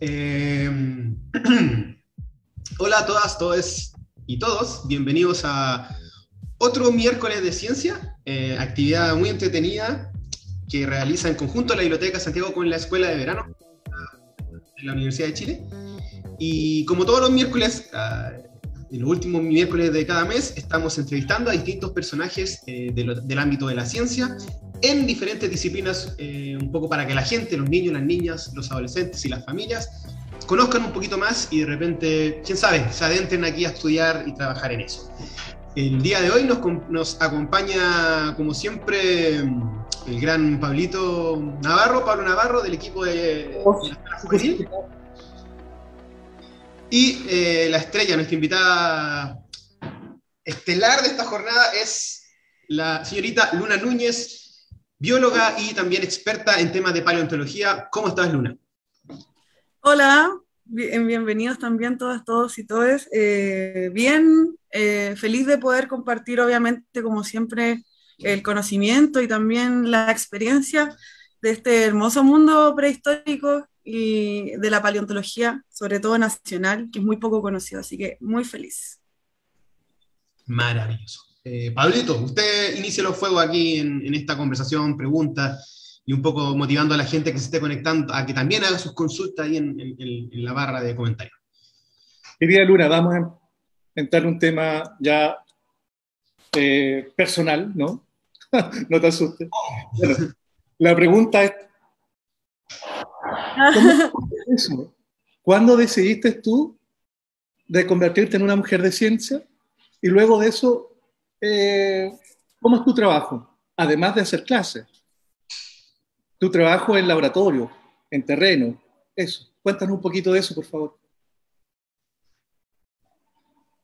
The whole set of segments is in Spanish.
Eh, hola a todas, todos y todos. Bienvenidos a otro miércoles de ciencia, eh, actividad muy entretenida que realiza en conjunto la Biblioteca Santiago con la Escuela de Verano de la Universidad de Chile. Y como todos los miércoles, en los últimos miércoles de cada mes, estamos entrevistando a distintos personajes eh, del ámbito de la ciencia en diferentes disciplinas, eh, un poco para que la gente, los niños, las niñas, los adolescentes y las familias conozcan un poquito más y de repente, quién sabe, se adentren aquí a estudiar y trabajar en eso. El día de hoy nos, nos acompaña, como siempre, el gran Pablito Navarro, Pablo Navarro, del equipo de, de la Juvenil. Y eh, la estrella, nuestra invitada estelar de esta jornada es la señorita Luna Núñez, bióloga y también experta en temas de paleontología. ¿Cómo estás, Luna? Hola, bienvenidos también todas, todos y todas. Eh, bien, eh, feliz de poder compartir, obviamente, como siempre, el conocimiento y también la experiencia de este hermoso mundo prehistórico y de la paleontología, sobre todo nacional, que es muy poco conocido, así que muy feliz. Maravilloso. Eh, Pablito, usted inicia los fuegos aquí en, en, esta conversación, preguntas y un poco motivando a la gente que se esté conectando a que también haga sus consultas ahí en, la barra de comentarios. Querida Luna, vamos a entrar en un tema ya eh, personal, ¿no? no te asustes. La pregunta es, eso? ¿Cuándo decidiste tú de convertirte en una mujer de ciencia? Y luego de eso, eh, ¿cómo es tu trabajo? Además de hacer clases. Tu trabajo en laboratorio, en terreno, eso. Cuéntanos un poquito de eso, por favor.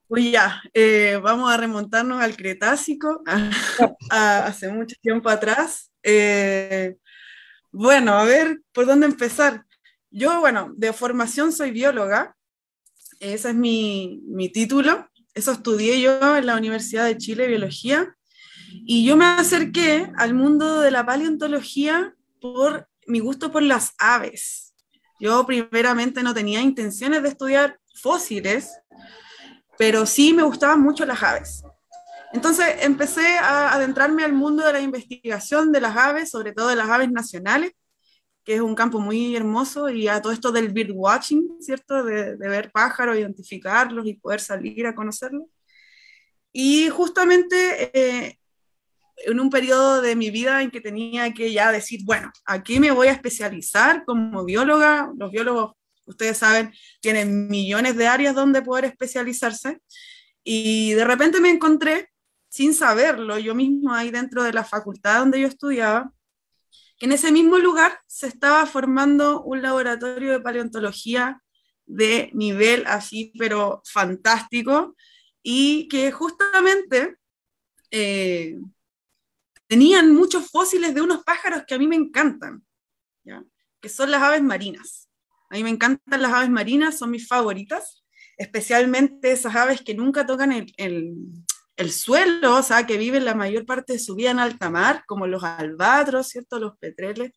Pues ya, eh, vamos a remontarnos al Cretácico, hace mucho tiempo atrás. Eh, bueno, a ver, ¿por dónde empezar? Yo, bueno, de formación soy bióloga, ese es mi, mi, título, eso estudié yo en la Universidad de Chile, biología, y yo me acerqué al mundo de la paleontología por mi gusto por las aves. Yo primeramente no tenía intenciones de estudiar fósiles, pero sí me gustaban mucho las aves. Entonces empecé a adentrarme al mundo de la investigación de las aves, sobre todo de las aves nacionales, que es un campo muy hermoso, y a todo esto del birdwatching, ¿cierto? De, de ver pájaros, identificarlos y poder salir a conocerlos. Y justamente eh, en un periodo de mi vida en que tenía que ya decir, bueno, aquí me voy a especializar como bióloga, los biólogos, ustedes saben, tienen millones de áreas donde poder especializarse, y de repente me encontré sin saberlo, yo mismo ahí dentro de la facultad donde yo estudiaba, que en ese mismo lugar se estaba formando un laboratorio de paleontología de nivel así, pero fantástico, y que justamente eh, tenían muchos fósiles de unos pájaros que a mí me encantan, ¿ya? que son las aves marinas. A mí me encantan las aves marinas, son mis favoritas, especialmente esas aves que nunca tocan el, el el suelo, o sea, que viven la mayor parte de su vida en alta mar, como los albatros, ¿cierto? Los petreles,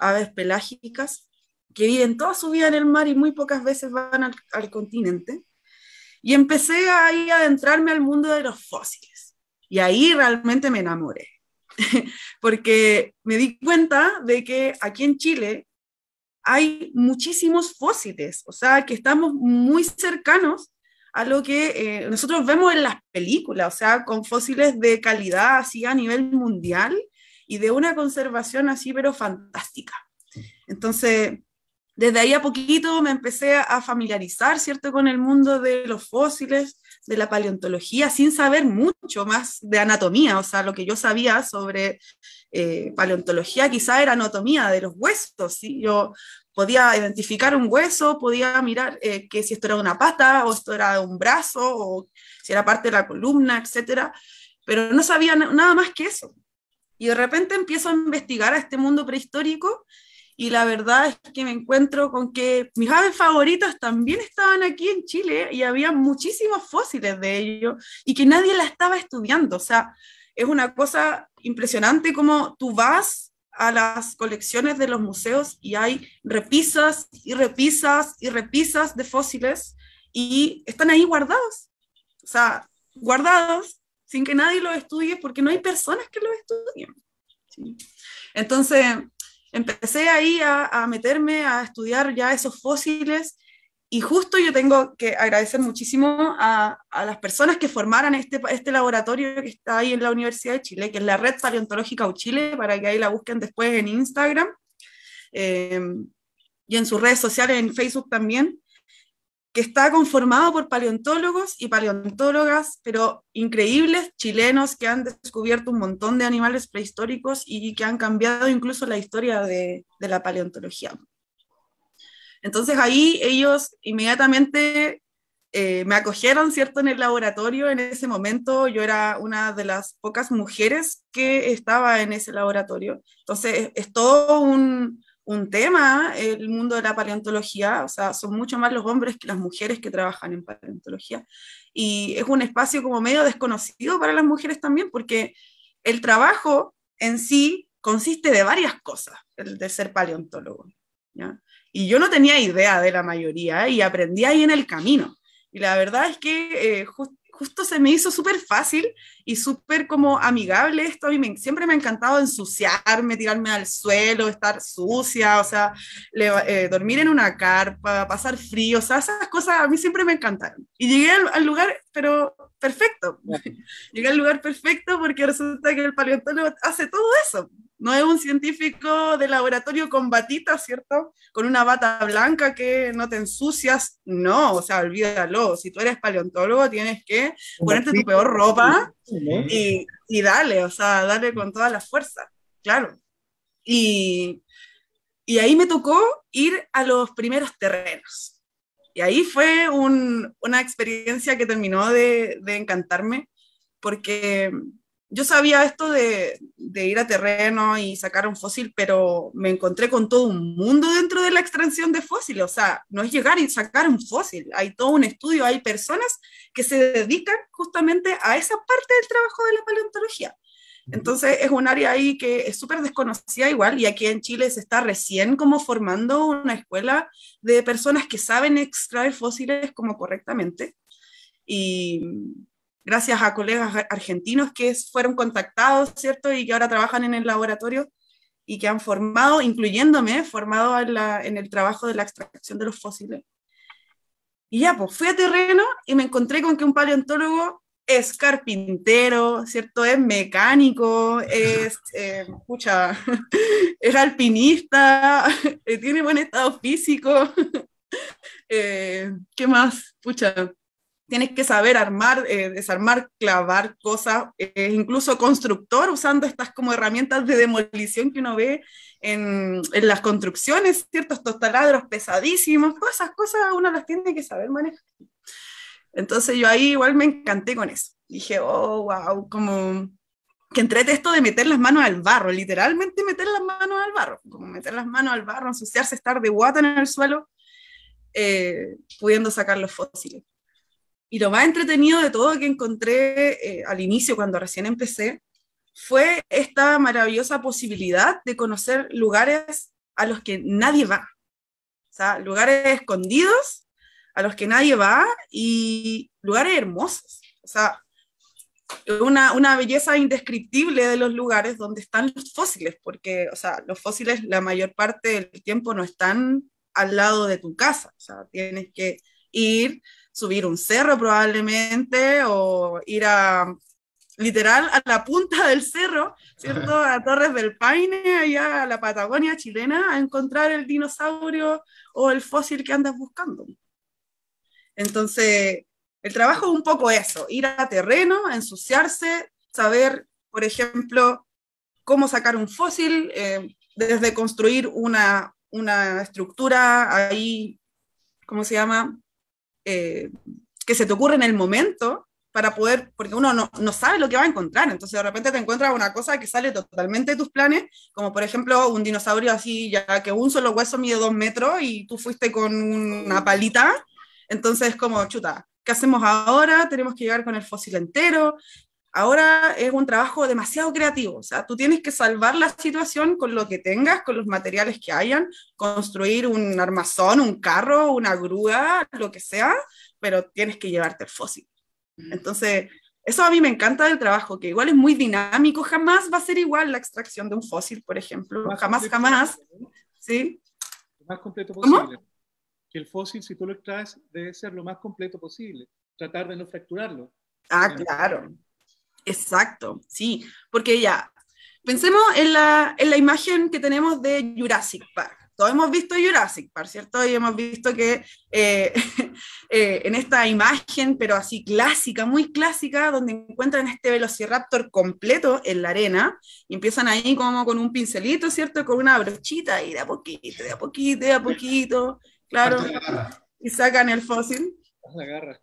aves pelágicas, que viven toda su vida en el mar y muy pocas veces van al, continente. Y empecé ahí a adentrarme al mundo de los fósiles. Y ahí realmente me enamoré, porque me di cuenta de que aquí en Chile hay muchísimos fósiles, o sea, que estamos muy cercanos a lo que eh, nosotros vemos en las películas, o sea, con fósiles de calidad así a nivel mundial y de una conservación así, pero fantástica. Entonces, desde ahí a poquito me empecé a familiarizar, ¿cierto?, con el mundo de los fósiles, de la paleontología, sin saber mucho más de anatomía, o sea, lo que yo sabía sobre eh, paleontología quizá era anatomía de los huesos, ¿sí? Yo podía identificar un hueso, podía mirar eh, que si esto era una pata o esto era un brazo o si era parte de la columna, etcétera, pero no sabía nada más que eso. Y de repente empiezo a investigar a este mundo prehistórico y la verdad es que me encuentro con que mis aves favoritas también estaban aquí en Chile y había muchísimos fósiles de ellos y que nadie la estaba estudiando. O sea, es una cosa impresionante como tú vas a las colecciones de los museos y hay repisas y repisas y repisas de fósiles y están ahí guardados. O sea, guardados sin que nadie los estudie porque no hay personas que los estudien. Entonces, empecé ahí a, a, meterme a estudiar ya esos fósiles y justo yo tengo que agradecer muchísimo a, las personas que formaran este, este laboratorio que está ahí en la Universidad de Chile, que es la Red Paleontológica Chile, para que ahí la busquen después en Instagram eh, y en sus redes sociales, en Facebook también, que está conformado por paleontólogos y paleontólogas, pero increíbles chilenos que han descubierto un montón de animales prehistóricos y que han cambiado incluso la historia de la paleontología. Entonces ahí ellos inmediatamente eh, me acogieron, ¿cierto?, en el laboratorio. En ese momento yo era una de las pocas mujeres que estaba en ese laboratorio. Entonces es, todo un, un, tema el mundo de la paleontología, o sea, son mucho más los hombres que las mujeres que trabajan en paleontología. Y es un espacio como medio desconocido para las mujeres también, porque el trabajo en sí consiste de varias cosas, el de ser paleontólogo. Y yo no tenía idea de la mayoría ¿eh? y aprendí ahí en el camino. Y la verdad es que eh, just, justo se me hizo súper fácil y súper como amigable esto. A mí me, siempre me ha encantado ensuciarme, tirarme al suelo, estar sucia, o sea, le, eh, dormir en una carpa, pasar frío, o sea, esas cosas a mí siempre me encantaron. Y llegué al, al lugar, pero perfecto. llegué al lugar perfecto porque resulta que el paleontólogo hace todo eso no es un científico de laboratorio con batita, ¿cierto? Con una bata blanca que no te ensucias. No, o sea, olvídalo. Si tú eres paleontólogo, tienes que ponerte tu peor ropa y, y dale, o sea, dale con toda la fuerza, claro. Y, y ahí me tocó ir a los primeros terrenos. Y ahí fue un, una experiencia que terminó de, de encantarme, porque yo sabía esto de, de, ir a terreno y sacar un fósil, pero me encontré con todo un mundo dentro de la extracción de fósiles. O sea, no es llegar y sacar un fósil, hay todo un estudio, hay personas que se dedican justamente a esa parte del trabajo de la paleontología. Entonces es un área ahí que es súper desconocida igual y aquí en Chile se está recién como formando una escuela de personas que saben extraer fósiles como correctamente. Y, gracias a colegas argentinos que fueron contactados, ¿cierto? Y que ahora trabajan en el laboratorio y que han formado, incluyéndome, formado en, la, en el trabajo de la extracción de los fósiles. Y ya, pues fui a terreno y me encontré con que un paleontólogo es carpintero, ¿cierto? Es mecánico, es, eh, pucha, es alpinista, tiene buen estado físico. eh, ¿Qué más? Pucha, tienes que saber armar, eh, desarmar, clavar cosas, eh, incluso constructor, usando estas como herramientas de demolición que uno ve en, las construcciones, ¿cierto? Estos taladros pesadísimos, todas esas cosas uno las tiene que saber manejar. Entonces yo ahí igual me encanté con eso. Dije, oh, wow, como que entrete esto de meter las manos al barro, literalmente meter las manos al barro, como meter las manos al barro, ensuciarse, estar de guata en el suelo, eh, pudiendo sacar los fósiles. Y lo más entretenido de todo que encontré eh, al inicio, cuando recién empecé, fue esta maravillosa posibilidad de conocer lugares a los que nadie va. O sea, lugares escondidos a los que nadie va y lugares hermosos. O sea, una, una belleza indescriptible de los lugares donde están los fósiles, porque, o sea, los fósiles la mayor parte del tiempo no están al lado de tu casa. O sea, tienes que ir subir un cerro probablemente o ir a literal a la punta del cerro, ¿cierto? A Torres del Paine, allá a la Patagonia chilena, a encontrar el dinosaurio o el fósil que andas buscando. Entonces, el trabajo es un poco eso, ir a terreno, ensuciarse, saber, por ejemplo, cómo sacar un fósil, eh, desde construir una, una estructura ahí, ¿cómo se llama? Eh, que se te ocurre en el momento para poder, porque uno no, no, sabe lo que va a encontrar, entonces de repente te encuentras una cosa que sale totalmente de tus planes, como por ejemplo un dinosaurio así, ya que un solo hueso mide dos metros y tú fuiste con una palita, entonces como, chuta, ¿qué hacemos ahora? Tenemos que llegar con el fósil entero, ahora es un trabajo demasiado creativo, o sea, tú tienes que salvar la situación con lo que tengas, con los materiales que hayan, construir un armazón, un carro, una grúa, lo que sea, pero tienes que llevarte el fósil. Entonces, eso a mí me encanta del trabajo, que igual es muy dinámico, jamás va a ser igual la extracción de un fósil, por ejemplo, jamás, jamás, ¿sí? Lo más completo posible. Que el fósil, si tú lo extraes, debe ser lo más completo posible, tratar de no fracturarlo. Ah, claro. Exacto, sí, porque ya, pensemos en la, en la imagen que tenemos de Jurassic Park. Todos hemos visto Jurassic Park, ¿cierto? Y hemos visto que eh, eh, en esta imagen, pero así clásica, muy clásica, donde encuentran este velociraptor completo en la arena y empiezan ahí como con un pincelito, ¿cierto? Con una brochita y de a poquito, de a poquito, de a poquito, claro. Y sacan el fósil. La garra.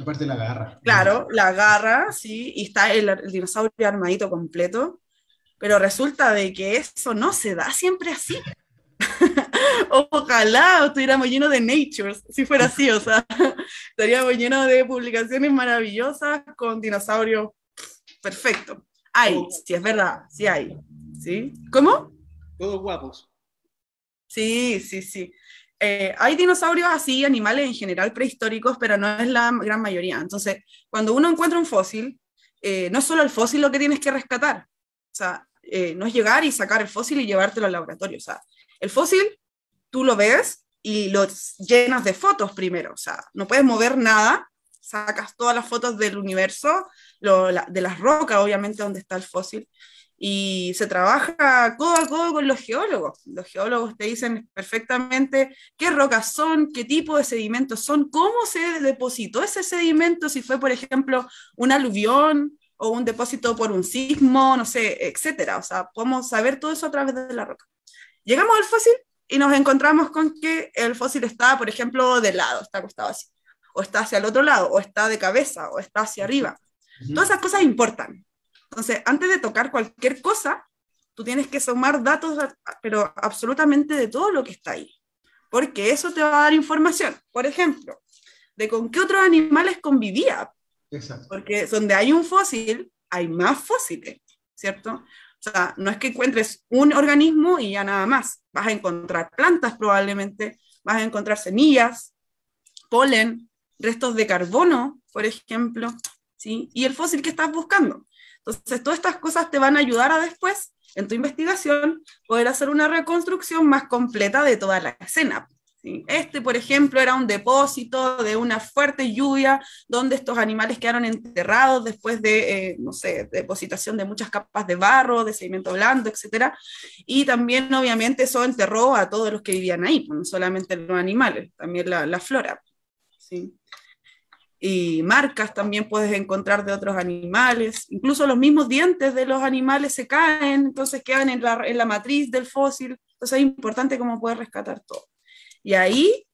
Aparte la garra. Claro, la garra, sí, y está el, dinosaurio armadito completo, pero resulta de que eso no se da siempre así. Ojalá estuviéramos llenos de Nature, si fuera así, o sea, estaríamos llenos de publicaciones maravillosas con dinosaurios perfecto. Hay, sí, es verdad, sí hay. ¿Sí? ¿Cómo? Todos guapos. Sí, sí, sí. Eh, hay dinosaurios así, animales en general prehistóricos, pero no es la gran mayoría. Entonces, cuando uno encuentra un fósil, eh, no es solo el fósil lo que tienes que rescatar. O sea, eh, no es llegar y sacar el fósil y llevártelo al laboratorio. O sea, el fósil, tú lo ves y lo llenas de fotos primero. O sea, no puedes mover nada, sacas todas las fotos del universo, de las rocas, obviamente, donde está el fósil, y se trabaja codo a codo con los geólogos. Los geólogos te dicen perfectamente qué rocas son, qué tipo de sedimentos son, cómo se depositó ese sedimento, si fue, por ejemplo, un aluvión o un depósito por un sismo, no sé, etcétera. O sea, podemos saber todo eso a través de la roca. Llegamos al fósil y nos encontramos con que el fósil está, por ejemplo, de lado, está acostado así, o está hacia el otro lado, o está de cabeza, o está hacia arriba. Todas esas cosas importan. Entonces, antes de tocar cualquier cosa, tú tienes que sumar datos, pero absolutamente de todo lo que está ahí, porque eso te va a dar información. Por ejemplo, de con qué otros animales convivía. Exacto. Porque donde hay un fósil, hay más fósiles, ¿cierto? O sea, no es que encuentres un organismo y ya nada más. Vas a encontrar plantas probablemente, vas a encontrar semillas, polen, restos de carbono, por ejemplo, ¿sí? Y el fósil que estás buscando. Entonces, todas estas cosas te van a ayudar a después, en tu investigación, poder hacer una reconstrucción más completa de toda la escena. Este, por ejemplo, era un depósito de una fuerte lluvia donde estos animales quedaron enterrados después de, eh, no sé, depositación de muchas capas de barro, de sedimento blando, etc. Y también, obviamente, eso enterró a todos los que vivían ahí, pues, no solamente los animales, también la, la flora. ¿sí? Y marcas también puedes encontrar de otros animales, incluso los mismos dientes de los animales se caen, entonces quedan en la, en la matriz del fósil, entonces es importante cómo puedes rescatar todo. Y ahí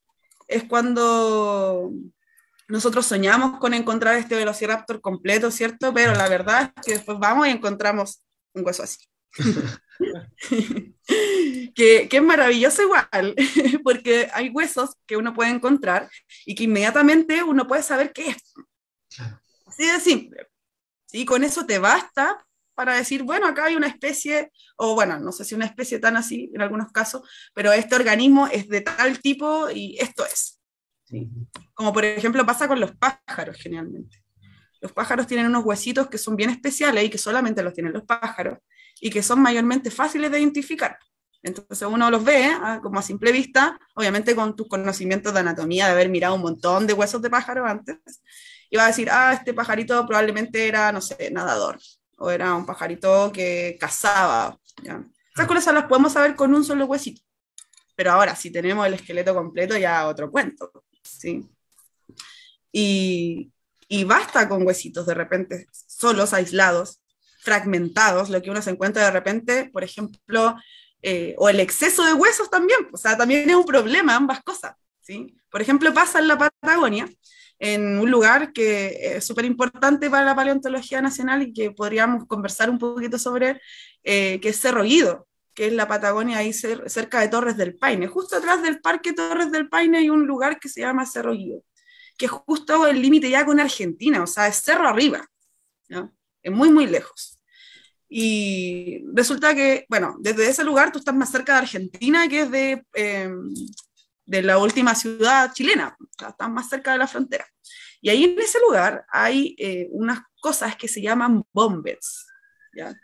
es cuando nosotros soñamos con encontrar este velociraptor completo, ¿cierto? Pero la verdad es que después vamos y encontramos un hueso así. que, que, es maravilloso igual, porque hay huesos que uno puede encontrar y que inmediatamente uno puede saber qué es. Así de simple. ¿Sí? Con eso te basta para decir, bueno, acá hay una especie, o bueno, no sé si una especie tan así en algunos casos, pero este organismo es de tal tipo y esto es. ¿sí? Como por ejemplo pasa con los pájaros generalmente. Los pájaros tienen unos huesitos que son bien especiales y que solamente los tienen los pájaros y que son mayormente fáciles de identificar. Entonces uno los ve ¿ah? como a simple vista, obviamente con tus conocimientos de anatomía, de haber mirado un montón de huesos de pájaro antes, y va a decir, ah, este pajarito probablemente era, no sé, nadador, o era un pajarito que cazaba. ¿ya? Esas cosas las podemos saber con un solo huesito. Pero ahora, si tenemos el esqueleto completo, ya otro cuento. ¿sí? Y, y basta con huesitos de repente, solos, aislados, fragmentados, lo que uno se encuentra de repente, por ejemplo, eh, o el exceso de huesos también, o sea, también es un problema, ambas cosas, ¿sí? Por ejemplo, pasa en la Patagonia, en un lugar que es súper importante para la paleontología nacional y que podríamos conversar un poquito sobre, eh, que es Cerro Guido, que es la Patagonia ahí cerca de Torres del Paine. Justo atrás del Parque Torres del Paine hay un lugar que se llama Cerro Guido, que es justo el límite ya con Argentina, o sea, es cerro arriba. ¿no? muy, muy lejos. Y resulta que, bueno, desde ese lugar tú estás más cerca de Argentina, que es de, em, de la última ciudad chilena, o sea, estás más cerca de la frontera. Y ahí en ese lugar hay eh, unas cosas que se llaman bombets. ¿ya?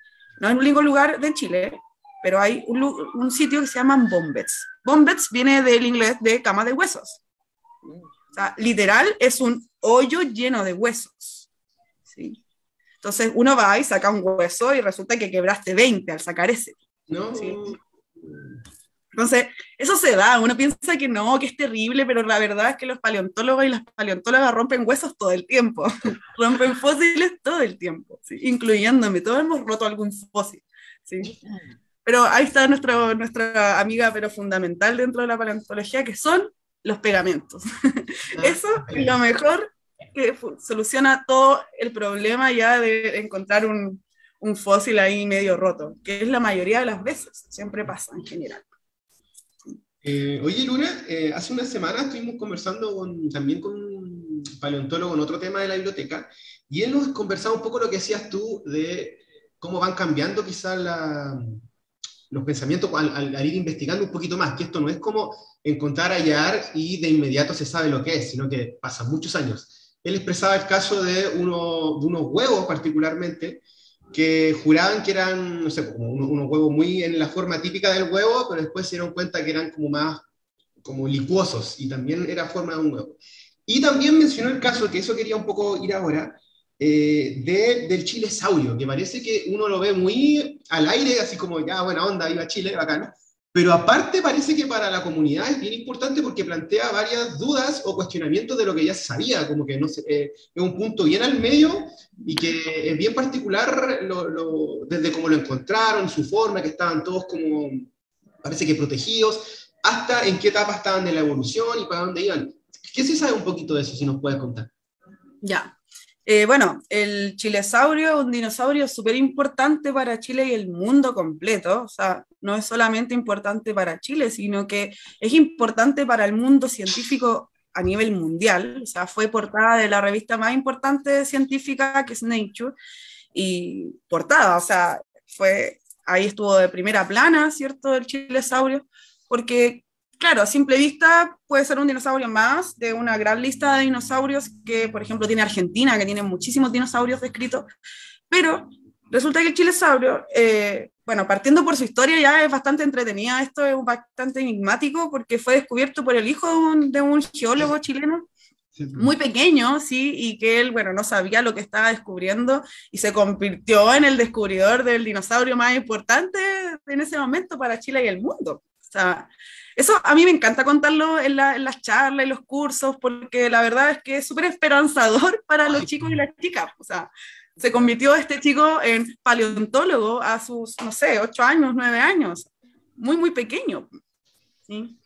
No es un único lugar de Chile, pero hay un, un, sitio que se llaman bombets. Bombets viene del inglés de cama de huesos. O sea, literal es un hoyo lleno de huesos. ¿sí? Entonces uno va y saca un hueso y resulta que quebraste 20 al sacar ese. No. ¿sí? Entonces, eso se da, uno piensa que no, que es terrible, pero la verdad es que los paleontólogos y las paleontólogas rompen huesos todo el tiempo, rompen fósiles todo el tiempo, ¿sí? incluyéndome, todos hemos roto algún fósil. ¿sí? Pero ahí está nuestro, nuestra amiga, pero fundamental dentro de la paleontología, que son los pegamentos. Eso es lo mejor que soluciona todo el problema ya de encontrar un, un fósil ahí medio roto, que es la mayoría de las veces, siempre pasa en general. Eh, oye, Luna, eh, hace unas semanas estuvimos conversando con, también con un paleontólogo en otro tema de la biblioteca, y él nos conversaba un poco lo que decías tú de cómo van cambiando quizás los pensamientos al, al, al, ir investigando un poquito más, que esto no es como encontrar, hallar y de inmediato se sabe lo que es, sino que pasan muchos años. Él expresaba el caso de, uno, de unos huevos particularmente, que juraban que eran, no sé, como unos, unos, huevos muy en la forma típica del huevo, pero después se dieron cuenta que eran como más, como licuosos, y también era forma de un huevo. Y también mencionó el caso, que eso quería un poco ir ahora, eh, de, del chilesaurio, que parece que uno lo ve muy al aire, así como, ya, buena onda, iba Chile, bacano, pero aparte parece que para la comunidad es bien importante porque plantea varias dudas o cuestionamientos de lo que ya se sabía, como que no sé, eh, es un punto bien al medio y que es bien particular lo, lo, desde cómo lo encontraron, su forma, que estaban todos como, parece que protegidos, hasta en qué etapa estaban de la evolución y para dónde iban. ¿Qué se sabe un poquito de eso, si nos puedes contar? Ya, eh, bueno, el chilesaurio es un dinosaurio súper importante para Chile y el mundo completo. O sea, no es solamente importante para Chile, sino que es importante para el mundo científico a nivel mundial. O sea, fue portada de la revista más importante científica que es Nature. Y portada, o sea, fue, ahí estuvo de primera plana, ¿cierto? El chilesaurio, porque claro, a simple vista puede ser un dinosaurio más de una gran lista de dinosaurios que, por ejemplo, tiene Argentina, que tiene muchísimos dinosaurios descritos, pero resulta que el chilesaurio, eh, bueno, partiendo por su historia ya es bastante entretenida, esto es bastante enigmático porque fue descubierto por el hijo de un, de un geólogo chileno muy pequeño, sí, y que él, bueno, no sabía lo que estaba descubriendo y se convirtió en el descubridor del dinosaurio más importante en ese momento para Chile y el mundo. O sea, eso a mí me encanta contarlo en, la, en las charlas, en los cursos, porque la verdad es que es súper esperanzador para los chicos y las chicas. O sea, se convirtió este chico en paleontólogo a sus, no sé, ocho años, nueve años, muy, muy pequeño. ¿sí?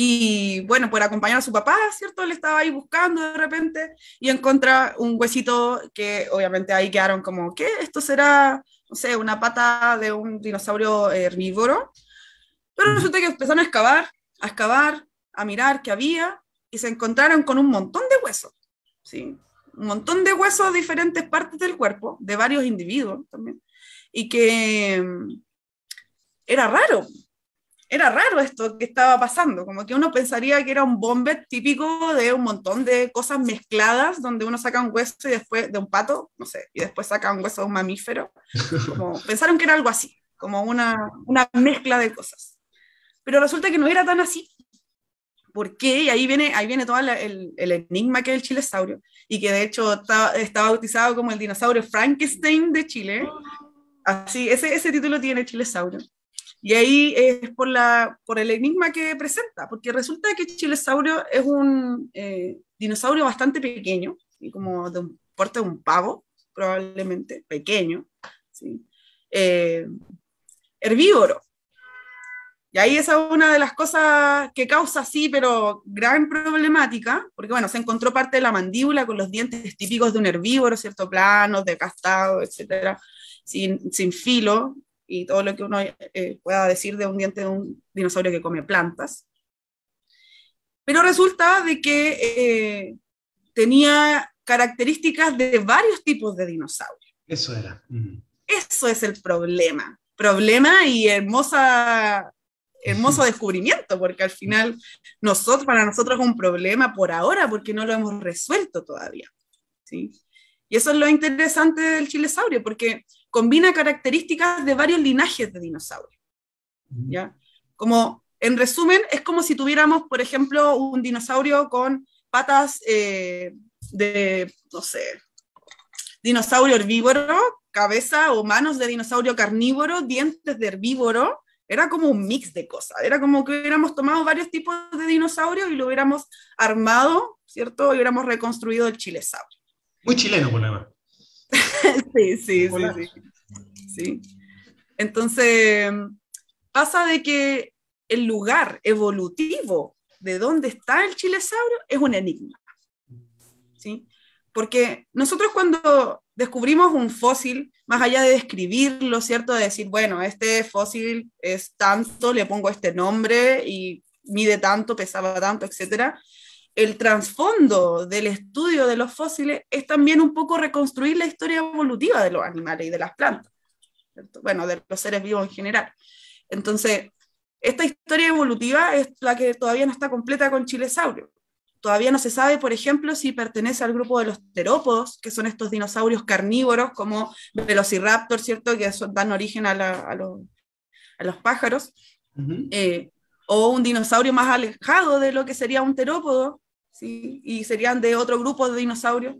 Y bueno, por acompañar a su papá, ¿cierto? Él estaba ahí buscando de repente y encuentra un huesito que obviamente ahí quedaron como, ¿qué? Esto será, no sé, una pata de un dinosaurio herbívoro. Pero resulta que empezaron a excavar, a excavar, a mirar qué había y se encontraron con un montón de huesos, ¿sí? Un montón de huesos de diferentes partes del cuerpo, de varios individuos también, y que mm, era raro, era raro esto que estaba pasando, como que uno pensaría que era un bombet típico de un montón de cosas mezcladas, donde uno saca un hueso y después de un pato, no sé, y después saca un hueso de un mamífero. Como, pensaron que era algo así, como una, una mezcla de cosas. Pero resulta que no era tan así. ¿Por qué? Y ahí viene, ahí viene todo el, el, enigma que es el chilesaurio, y que de hecho está, bautizado como el dinosaurio Frankenstein de Chile. Así, ese, ese título tiene chilesaurio. Y ahí es por, la, por el enigma que presenta, porque resulta que el chilesaurio es un eh, dinosaurio bastante pequeño, y como de un porte de un pavo, probablemente, pequeño, ¿sí? eh, herbívoro. Y ahí esa es una de las cosas que causa, sí, pero gran problemática, porque bueno, se encontró parte de la mandíbula con los dientes típicos de un herbívoro, ¿cierto? Planos, decastado, etcétera, sin, sin filo, y todo lo que uno eh, pueda decir de un diente de un dinosaurio que come plantas. Pero resulta de que eh, tenía características de varios tipos de dinosaurios. Eso era. Mm. Eso es el problema. Problema y hermosa, hermoso descubrimiento, porque al final nosotros, para nosotros es un problema por ahora, porque no lo hemos resuelto todavía. ¿sí? Y eso es lo interesante del chilesaurio, porque combina características de varios linajes de dinosaurios. ¿ya? Como, en resumen, es como si tuviéramos, por ejemplo, un dinosaurio con patas eh, de, no sé, dinosaurio herbívoro, cabeza o manos de dinosaurio carnívoro, dientes de herbívoro, era como un mix de cosas, era como que hubiéramos tomado varios tipos de dinosaurios y lo hubiéramos armado, ¿cierto? Y hubiéramos reconstruido el chilesaurio. Muy chileno, por la sí, sí, sí, sí. Entonces, pasa de que el lugar evolutivo de dónde está el chilesaurio es un enigma. ¿sí? Porque nosotros cuando descubrimos un fósil, más allá de describirlo, ¿cierto? De decir, bueno, este fósil es tanto, le pongo este nombre y mide tanto, pesaba tanto, etcétera. El trasfondo del estudio de los fósiles es también un poco reconstruir la historia evolutiva de los animales y de las plantas, bueno, de los seres vivos en general. Entonces, esta historia evolutiva es la que todavía no está completa con Chilesaurio. Todavía no se sabe, por ejemplo, si pertenece al grupo de los terópodos, que son estos dinosaurios carnívoros como Velociraptor, ¿cierto? Que dan origen a, los, pájaros. Eh, o un dinosaurio más alejado de lo que sería un terópodo, ¿sí? y serían de otro grupo de dinosaurios.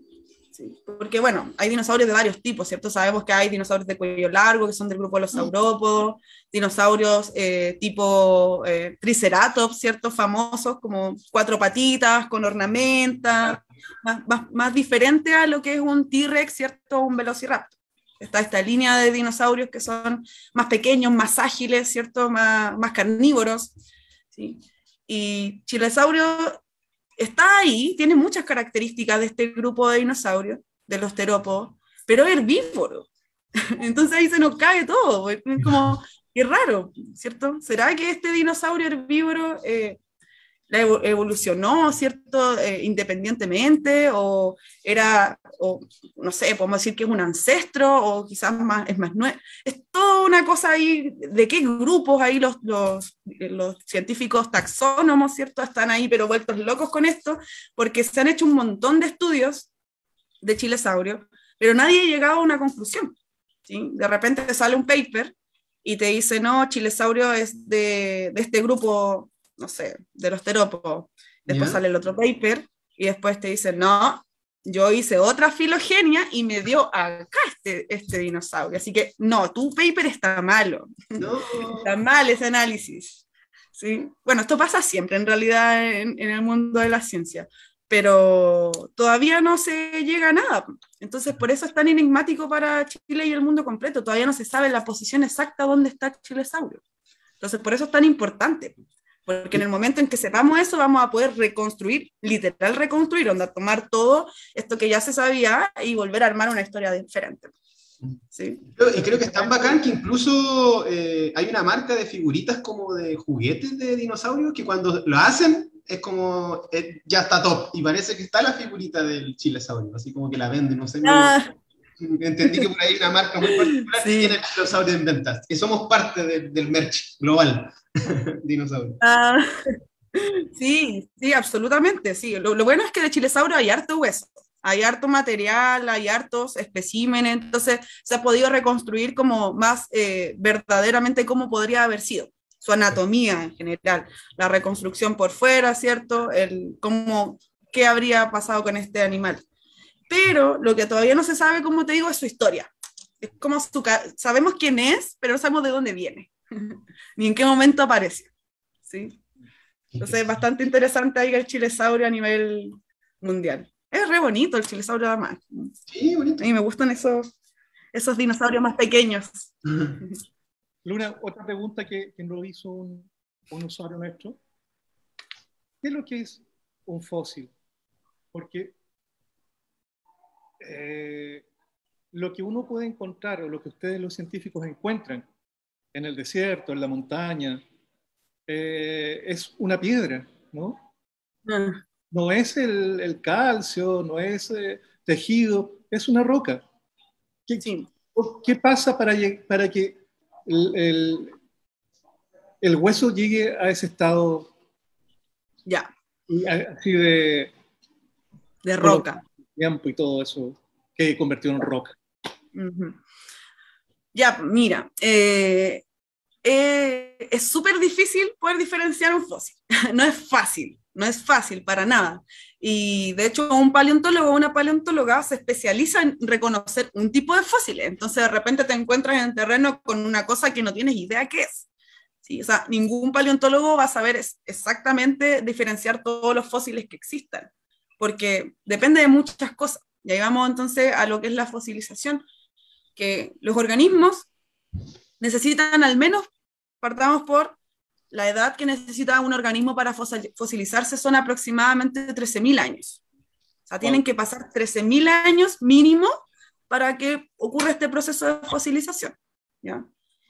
Porque, bueno, hay dinosaurios de varios tipos, ¿cierto? Sabemos que hay dinosaurios de cuello largo, que son del grupo de los saurópodos, dinosaurios eh, tipo eh, triceratops, ¿cierto? Famosos, como cuatro patitas, con ornamenta, más, más, diferente a lo que es un T-Rex, ¿cierto? Un velociraptor. Está esta línea de dinosaurios que son más pequeños, más ágiles, ¿cierto? Más, más carnívoros, ¿sí? Y Chilesaurio está ahí, tiene muchas características de este grupo de dinosaurios, de los terópodos, pero herbívoro. Entonces ahí se nos cae todo, es como, qué raro, ¿cierto? ¿Será que este dinosaurio herbívoro eh, evolucionó, ¿cierto? Eh, independientemente, o era, o no sé, podemos decir que es un ancestro, o quizás más, es más nuevo. Es toda una cosa ahí, de qué grupos ahí los, los, los, científicos taxónomos, ¿cierto? Están ahí, pero vueltos locos con esto, porque se han hecho un montón de estudios de chilesaurio, pero nadie ha llegado a una conclusión. ¿sí? De repente sale un paper y te dice, no, chilesaurio es de, de este grupo no sé, de los terópodos. Después sale el otro paper y después te dicen, no, yo hice otra filogenia y me dio acá este, este dinosaurio. Así que no, tu paper está malo. No. está mal ese análisis. ¿sí? Bueno, esto pasa siempre en realidad en, en, el mundo de la ciencia, pero todavía no se llega a nada. Entonces, por eso es tan enigmático para Chile y el mundo completo. Todavía no se sabe la posición exacta donde está Chilesaurio. Entonces, por eso es tan importante. Porque en el momento en que sepamos eso, vamos a poder reconstruir, literal reconstruir, onda, tomar todo esto que ya se sabía y volver a armar una historia diferente. ¿Sí? Y creo que es tan bacán que incluso eh, hay una marca de figuritas como de juguetes de dinosaurios que cuando lo hacen es como, eh, ya está top. Y parece que está la figurita del chilesaurio, así como que la venden, no sé. Ah. Entendí que por ahí hay una marca muy particular sí. que tiene el dinosaurio en ventas. Y somos parte del merch global. dinosaurio. Ah, sí, sí, absolutamente, sí. Lo, bueno es que de Chilesaurio hay harto hueso, hay harto material, hay hartos especímenes, entonces se ha podido reconstruir como más eh, verdaderamente cómo podría haber sido su anatomía en general, la reconstrucción por fuera, ¿cierto? El cómo, qué habría pasado con este animal. Pero lo que todavía no se sabe, como te digo, es su historia. Es como su, sabemos quién es, pero no sabemos de dónde viene. ni en qué momento aparece. ¿sí? Entonces es bastante interesante ahí el chilesaurio a nivel mundial. Es re bonito el chilesaurio además. Sí, bonito. A mí me gustan esos, esos dinosaurios más pequeños. Luna, otra pregunta que, que nos hizo un, un, usuario nuestro. ¿Qué es lo que es un fósil? Porque eh, lo que uno puede encontrar o lo que ustedes los científicos encuentran en el desierto, en la montaña, eh, es una piedra, ¿no? Ah. No es el, calcio, no es eh, tejido, es una roca. ¿Qué, ¿qué pasa para, para que el, el, el, hueso llegue a ese estado? Ya. Así de... De roca. Tiempo y todo eso que convirtió en roca. Ya, mira, eh, eh, es súper difícil poder diferenciar un fósil. no es fácil, no es fácil para nada. Y de hecho, un paleontólogo o una paleontóloga se especializa en reconocer un tipo de fósiles. Entonces, de repente te encuentras en el terreno con una cosa que no tienes idea qué es. ¿Sí? O sea, ningún paleontólogo va a saber exactamente diferenciar todos los fósiles que existan, porque depende de muchas cosas. Y ahí vamos entonces a lo que es la fosilización, que los organismos necesitan al menos, partamos por la edad que necesita un organismo para fosilizarse son aproximadamente 13.000 años. O sea, tienen que pasar 13.000 años mínimo para que ocurra este proceso de fosilización. ¿ya?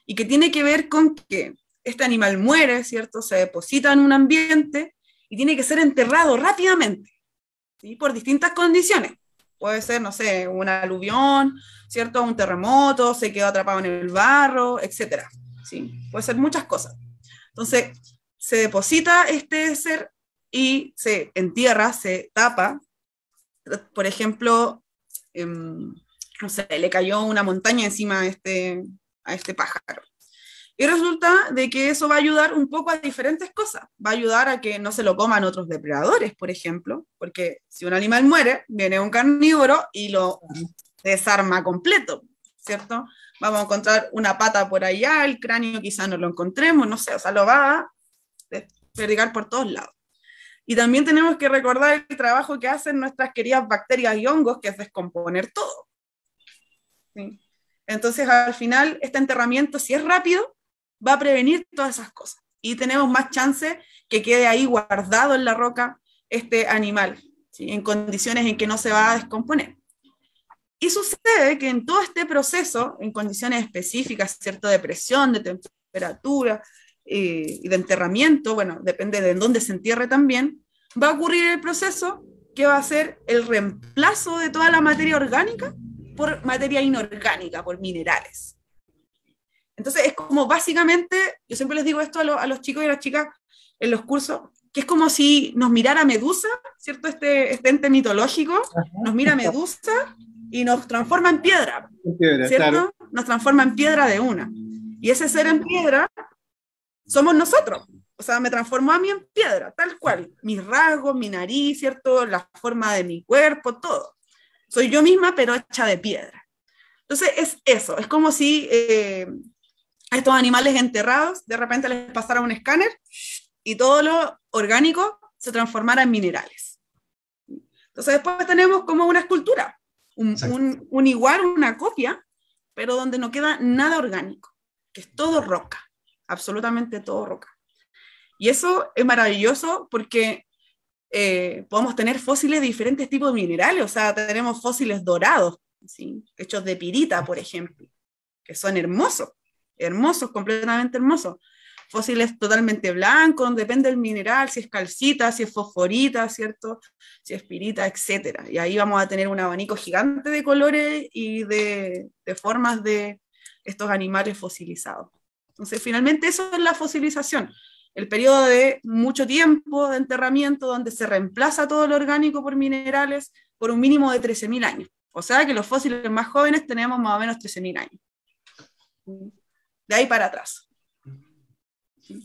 Y que tiene que ver con que este animal muere, ¿cierto? Se deposita en un ambiente y tiene que ser enterrado rápidamente, ¿sí? por distintas condiciones. Puede ser, no sé, un aluvión, ¿cierto? Un terremoto, se quedó atrapado en el barro, etc. ¿sí? Puede ser muchas cosas. Entonces, se deposita este ser y se entierra, se tapa. Por ejemplo, em, no sé, le cayó una montaña encima este, a este pájaro. Y resulta de que eso va a ayudar un poco a diferentes cosas. Va a ayudar a que no se lo coman otros depredadores, por ejemplo, porque si un animal muere, viene un carnívoro y lo desarma completo, ¿cierto? vamos a encontrar una pata por allá, el cráneo quizás no lo encontremos, no sé, o sea, lo va a desperdigar por todos lados. Y también tenemos que recordar el trabajo que hacen nuestras queridas bacterias y hongos, que es descomponer todo. Entonces, al final, este enterramiento, si es rápido, va a prevenir todas esas cosas. Y tenemos más chance que quede ahí guardado en la roca este animal, en condiciones en que no se va a descomponer. Y sucede que en todo este proceso, en condiciones específicas, ¿cierto? De presión, de temperatura eh, y de enterramiento, bueno, depende de dónde se entierre también, va a ocurrir el proceso que va a ser el reemplazo de toda la materia orgánica por materia inorgánica, por minerales. Entonces es como básicamente, yo siempre les digo esto a, los chicos y a las chicas en los cursos, que es como si nos mirara Medusa, ¿cierto? Este, este ente mitológico, nos mira Medusa y nos transforma en piedra, ¿cierto? Nos transforma en piedra de una. Y ese ser en piedra somos nosotros. O sea, me transformó a mí en piedra, tal cual. Mis rasgos, mi nariz, ¿cierto? La forma de mi cuerpo, todo. Soy yo misma, pero hecha de piedra. Entonces, es eso. Es como si eh, a estos animales enterrados de repente les pasara un escáner y todo lo orgánico se transformara en minerales. Entonces, después tenemos como una escultura un, igual, una copia, pero donde no queda nada orgánico, que es todo roca, absolutamente todo roca. Y eso es maravilloso porque eh, podemos tener fósiles de diferentes tipos de minerales, o sea, tenemos fósiles dorados, hechos de pirita, por ejemplo, que son hermosos, hermosos, completamente hermosos fósiles totalmente blancos, depende del mineral, si es calcita, si es fosforita, ¿cierto? Si es pirita, etc. Y ahí vamos a tener un abanico gigante de colores y de, formas de estos animales fosilizados. Entonces, finalmente eso es la fosilización, el periodo de mucho tiempo de enterramiento donde se reemplaza todo lo orgánico por minerales por un mínimo de 13.000 años. O sea que los fósiles más jóvenes tenemos más o menos 13.000 años. De ahí para atrás.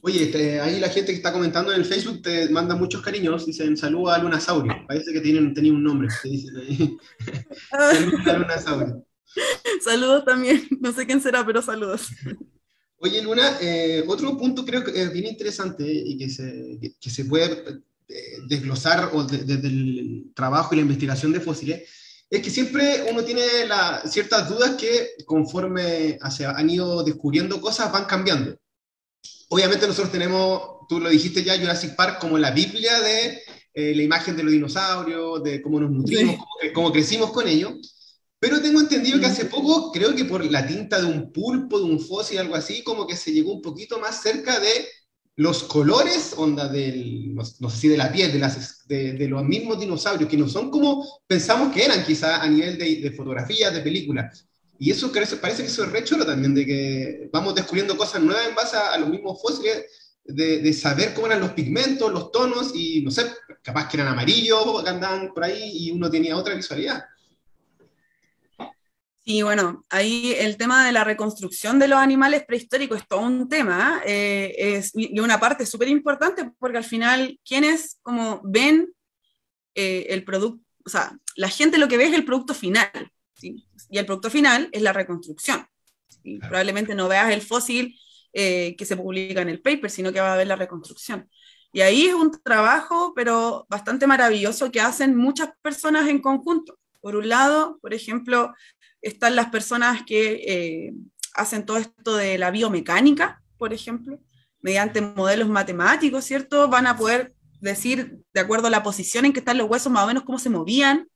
Oye, este, ahí la gente que está comentando en el Facebook te manda muchos cariños, dicen saluda a Lunasaurio. Parece que tienen, tenía un nombre, dicen ahí. saludos a Lunasaurio. Saludos también, no sé quién será, pero saludos. Oye, Luna, eh, otro punto creo que es bien interesante y que se, que, se puede eh, desglosar desde el trabajo y la investigación de fósiles, es que siempre uno tiene ciertas dudas que conforme han ido descubriendo cosas van cambiando obviamente nosotros tenemos, tú lo dijiste ya, Jurassic Park como la Biblia de eh, la imagen de los dinosaurios, de cómo nos nutrimos, cómo, crecimos con ellos. Pero tengo entendido que hace poco, creo que por la tinta de un pulpo, de un fósil, algo así, como que se llegó un poquito más cerca de los colores, onda del, no, sé si de la piel, de, las, de, los mismos dinosaurios, que no son como pensamos que eran quizá a nivel de, de fotografías, de películas. Y eso parece que eso es re chulo también, de que vamos descubriendo cosas nuevas en base a, los mismos fósiles, de, de, saber cómo eran los pigmentos, los tonos, y no sé, capaz que eran amarillos, que andaban por ahí y uno tenía otra visualidad. Y bueno, ahí el tema de la reconstrucción de los animales prehistóricos es todo un tema, eh, es, y una parte súper importante porque al final quienes como ven eh, el producto, o sea, la gente lo que ve es el producto final, ¿sí? y el producto final es la reconstrucción. Probablemente no veas el fósil eh, que se publica en el paper, sino que va a ver la reconstrucción. Y ahí es un trabajo, pero bastante maravilloso que hacen muchas personas en conjunto. Por un lado, por ejemplo, están las personas que eh, hacen todo esto de la biomecánica, por ejemplo, mediante modelos matemáticos, ¿cierto? Van a poder decir, de acuerdo a la posición en que están los huesos, más o menos cómo se movían,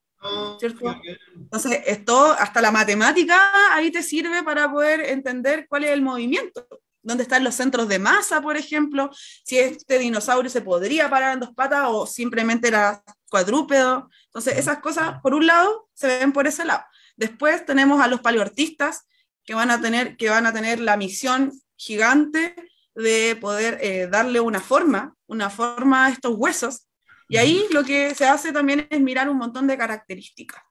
¿cierto? Entonces, esto, hasta la matemática ahí te sirve para poder entender cuál es el movimiento. ¿Dónde están los centros de masa, por ejemplo? Si este dinosaurio se podría parar en dos patas o simplemente era cuadrúpedo. Entonces, esas cosas, por un lado, se ven por ese lado. Después tenemos a los paleoartistas que van a tener, que van a tener la misión gigante de poder eh, darle una forma, una forma a estos huesos. Y ahí lo que se hace también es mirar un montón de características,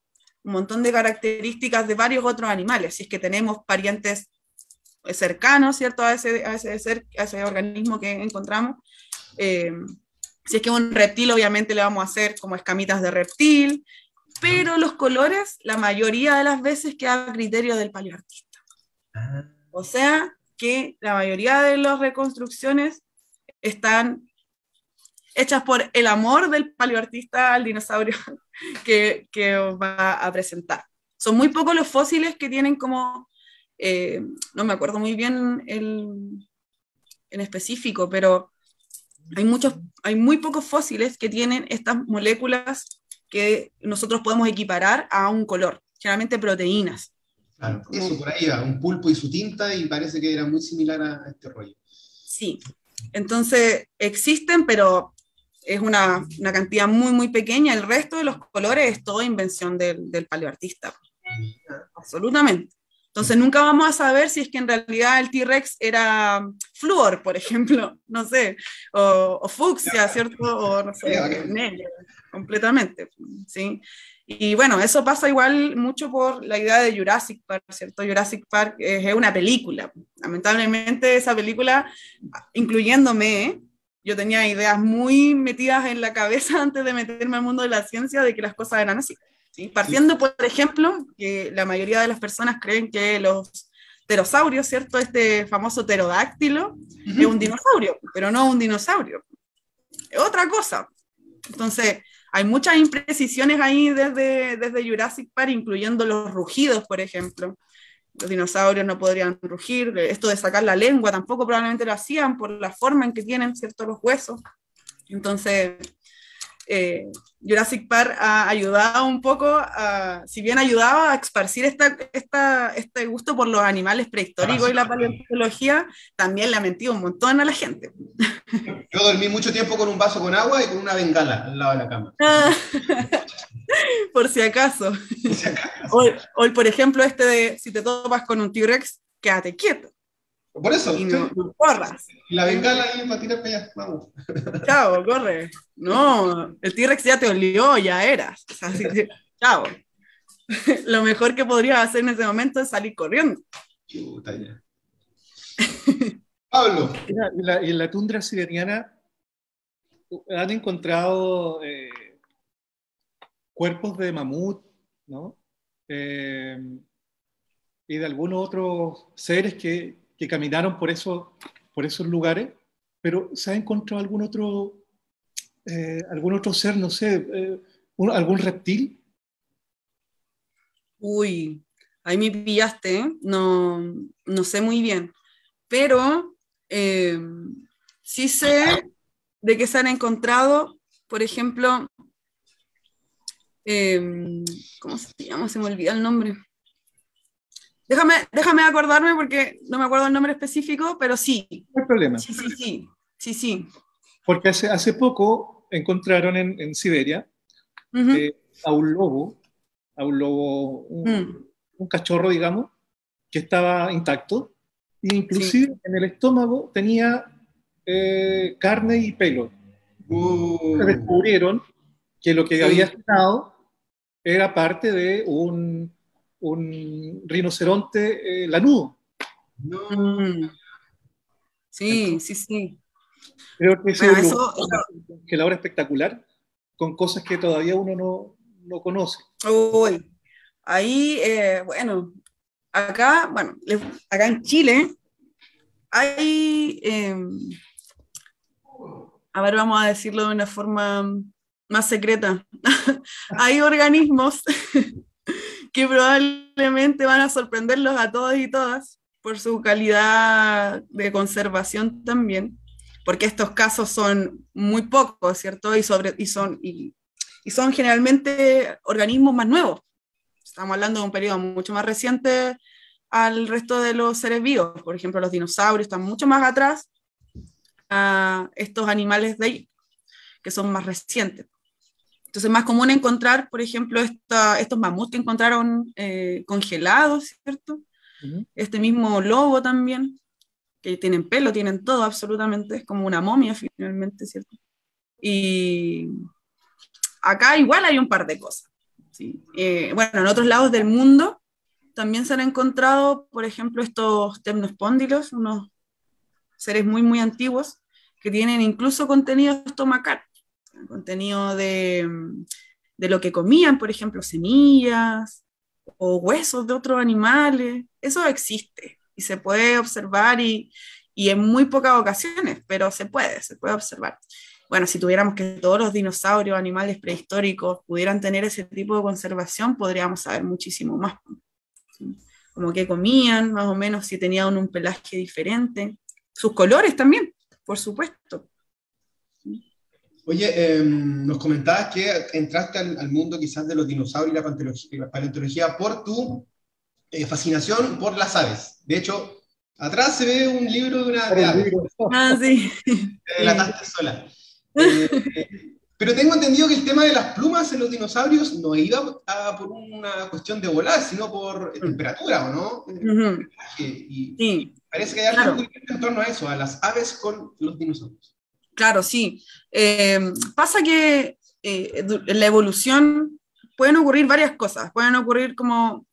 un montón de características de varios otros animales. Si es que tenemos parientes cercanos, ¿cierto?, a ese, a ese, a ese organismo que encontramos. Eh, si es que un reptil, obviamente le vamos a hacer como escamitas de reptil, pero los colores, la mayoría de las veces queda a criterio del paleoartista. Ah. O sea que la mayoría de las reconstrucciones están hechas por el amor del paleoartista al dinosaurio que, que va a presentar. Son muy pocos los fósiles que tienen como, eh, no me acuerdo muy bien el, en específico, pero hay, muchos, hay muy pocos fósiles que tienen estas moléculas que nosotros podemos equiparar a un color, generalmente proteínas. Claro, eso por ahí va, un pulpo y su tinta y parece que era muy similar a, este rollo. Sí, entonces existen, pero es una, una, cantidad muy, muy pequeña. El resto de los colores es toda invención del, del paleoartista. Absolutamente. Entonces nunca vamos a saber si es que en realidad el T-Rex era flúor, por ejemplo, no sé, o, o fucsia, ¿cierto? O no sé, negro completamente, ¿sí? Y bueno, eso pasa igual mucho por la idea de Jurassic Park, ¿cierto? Jurassic Park es una película. Lamentablemente esa película, incluyéndome, yo tenía ideas muy metidas en la cabeza antes de meterme al mundo de la ciencia de que las cosas eran así. ¿sí? Partiendo, por ejemplo, que la mayoría de las personas creen que los pterosaurios, ¿cierto? Este famoso pterodáctilo es un dinosaurio, pero no un dinosaurio. Es otra cosa. Entonces, hay muchas imprecisiones ahí desde, desde Jurassic Park, incluyendo los rugidos, por ejemplo. Los dinosaurios no podrían rugir, esto de sacar la lengua tampoco probablemente lo hacían por la forma en que tienen ciertos los huesos. Entonces, eh, Jurassic Park ha ayudado un poco, a, si bien ayudaba a esparcir esta, esta, este gusto por los animales prehistóricos y la paleontología, también le ha mentido un montón a la gente. Yo dormí mucho tiempo con un vaso con agua y con una bengala al lado de la cama. por si acaso. Hoy, por ejemplo, este de si te topas con un T-Rex, quédate quieto. Por eso. Y no, corras. La bengala ahí para tirar para allá. Vamos. Chao, corre. No, el T-Rex ya te olió, ya eras. chao. Lo mejor que podrías hacer en ese momento es salir corriendo. Chuta ya. Pablo. Y, en la tundra siberiana han encontrado eh, cuerpos de mamut, ¿no? Eh, y de algunos otros seres que, que caminaron por, eso, por esos lugares, pero ¿se ha encontrado algún otro, eh, algún otro ser, no sé, eh, algún reptil? Uy, ahí me pillaste, ¿eh? no, no sé muy bien, pero sí sé de que se han encontrado, por ejemplo, ¿cómo se llama? Se me olvida el nombre. Déjame, déjame acordarme porque no me acuerdo el nombre específico, pero sí. No hay problema. Sí, sí, sí. sí, sí. Porque hace, hace poco encontraron en, en Siberia eh, a un lobo, a un lobo, un, mm. un, cachorro, digamos, que estaba intacto, e inclusive en el estómago tenía eh, carne y pelo. Uh, descubrieron que lo que Sí. había estado era parte de un, un rinoceronte eh, lanudo. no. Mm. Sí, sí, sí. Creo que ese Bueno, es eso- que la obra espectacular con cosas que todavía uno no, no conoce. Uy, ahí, eh, bueno, acá, bueno, acá en Chile hay, eh, a ver, vamos a decirlo de una forma más secreta, hay organismos que probablemente van a sorprenderlos a todos y todas por su calidad de conservación también, porque estos casos son muy pocos, ¿cierto? Y, sobre, y, son, y, y son generalmente organismos más nuevos. Estamos hablando de un periodo mucho más reciente al resto de los seres vivos. Por ejemplo, los dinosaurios están mucho más atrás a estos animales de ahí, que son más recientes. Entonces es más común encontrar, por ejemplo, esta, estos mamuts que encontraron eh, congelados, ¿cierto? Este mismo lobo también, que tienen pelo, tienen todo absolutamente, es como una momia finalmente, ¿cierto? Y acá igual hay un par de cosas. ¿sí? Eh, bueno, en otros lados del mundo también se han encontrado, por ejemplo, estos temnospóndilos, unos seres muy, muy antiguos, que tienen incluso contenido estomacal, contenido de, de lo que comían, por ejemplo, semillas o huesos de otros animales. Eso existe y se puede observar y, y en muy pocas ocasiones, pero se puede, se puede observar. Bueno, si tuviéramos que todos los dinosaurios, animales prehistóricos pudieran tener ese tipo de conservación, podríamos saber muchísimo más. Como qué comían, más o menos, si tenían un pelaje diferente. Sus colores también, por supuesto. Oye, eh, nos comentabas que entraste al, al mundo quizás de los dinosaurios y la paleontología, la paleontología por tu eh, fascinación por las aves. De hecho, atrás se ve un libro de una de aves. Ah, sí. Te delataste sola. Eh, pero tengo entendido que el tema de las plumas en los dinosaurios no iba a- por una cuestión de volar, sino por eh, temperatura, ¿o no? Ujú, Y Sí, parece que hay Claro. algo curioso en torno a eso, a las aves con los dinosaurios. Claro, sí. Eh, pasa que eh, la evolución pueden ocurrir varias cosas. Pueden ocurrir como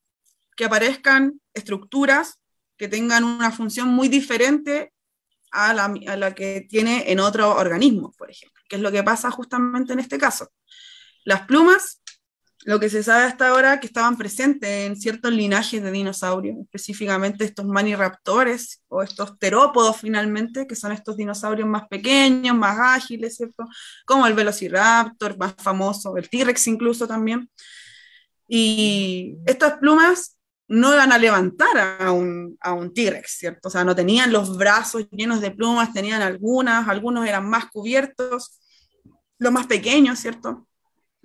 que aparezcan estructuras que tengan una función muy diferente a la, a la que tiene en otros organismos, por ejemplo, que es lo que pasa justamente en este caso. Las plumas, lo que se sabe hasta ahora, que estaban presentes en ciertos linajes de dinosaurios, específicamente estos maniraptores o estos terópodos finalmente, que son estos dinosaurios más pequeños, más ágiles, ¿cierto? Como el velociraptor, más famoso, el T-Rex incluso también. Y estas plumas no iban a levantar a un, a un T-Rex, ¿cierto? O sea, no tenían los brazos llenos de plumas, tenían algunas, algunos eran más cubiertos, los más pequeños, ¿cierto?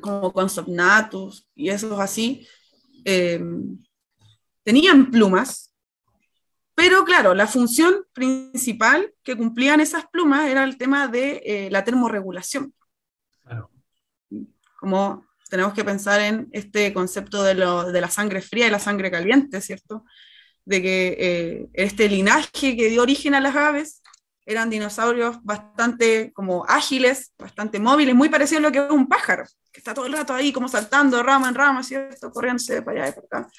Como Consopnatus y esos así, eh, tenían plumas, pero claro, la función principal que cumplían esas plumas era el tema de eh, la termorregulación. Claro. Como tenemos que pensar en este concepto de, lo, de la sangre fría y la sangre caliente, ¿cierto? De que eh, este linaje que dio origen a las aves eran dinosaurios bastante como ágiles, bastante móviles, muy parecido a lo que es un pájaro, que está todo el rato ahí como saltando rama en rama, ¿cierto? Corriéndose para allá y para acá.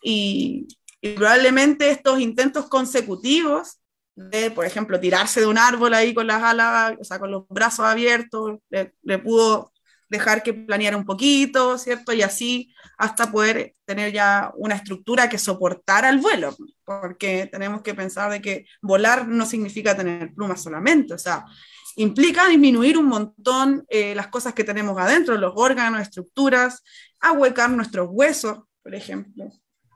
Y, y probablemente estos intentos consecutivos de, por ejemplo, tirarse de un árbol ahí con las alas, o sea, con los brazos abiertos, le, le pudo dejar que planeara un poquito, ¿cierto? Y así hasta poder tener ya una estructura que soportara el vuelo, porque tenemos que pensar de que volar no significa tener plumas solamente, o sea, implica disminuir un montón eh, las cosas que tenemos adentro, los órganos, estructuras, ahuecar nuestros huesos, por ejemplo,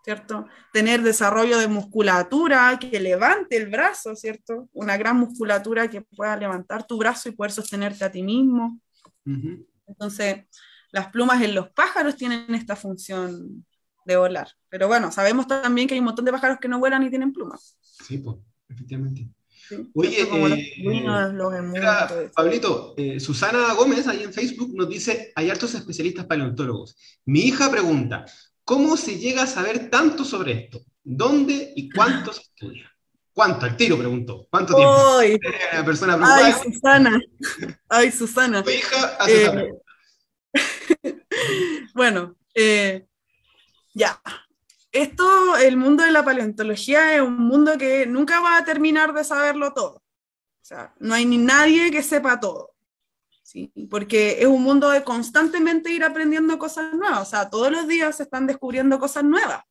¿cierto? Tener desarrollo de musculatura que levante el brazo, ¿cierto? Una gran musculatura que pueda levantar tu brazo y poder sostenerte a ti mismo. Uh. Entonces, las plumas en los pájaros tienen esta función de volar. Pero bueno, sabemos también que hay un montón de pájaros que no vuelan y tienen plumas. Sí, pues, efectivamente. Sí, Oye, como eh, los eso. Pablito, eh, Susana Gómez ahí en Facebook nos dice, hay hartos especialistas paleontólogos. Mi hija pregunta, ¿cómo se llega a saber tanto sobre esto? ¿Dónde y cuánto se estudia? ¿Cuánto? Al tiro preguntó. ¿Cuánto tiempo? ¡Ay! La persona ¡Ay. Susana! ¡Ay, Susana! Tu hija hace esa Eh. Bueno, eh, ya. Esto, el mundo de la paleontología es un mundo que nunca va a terminar de saberlo todo. O sea, no hay ni nadie que sepa todo. ¿sí? Porque es un mundo de constantemente ir aprendiendo cosas nuevas. O sea, todos los días se están descubriendo cosas nuevas.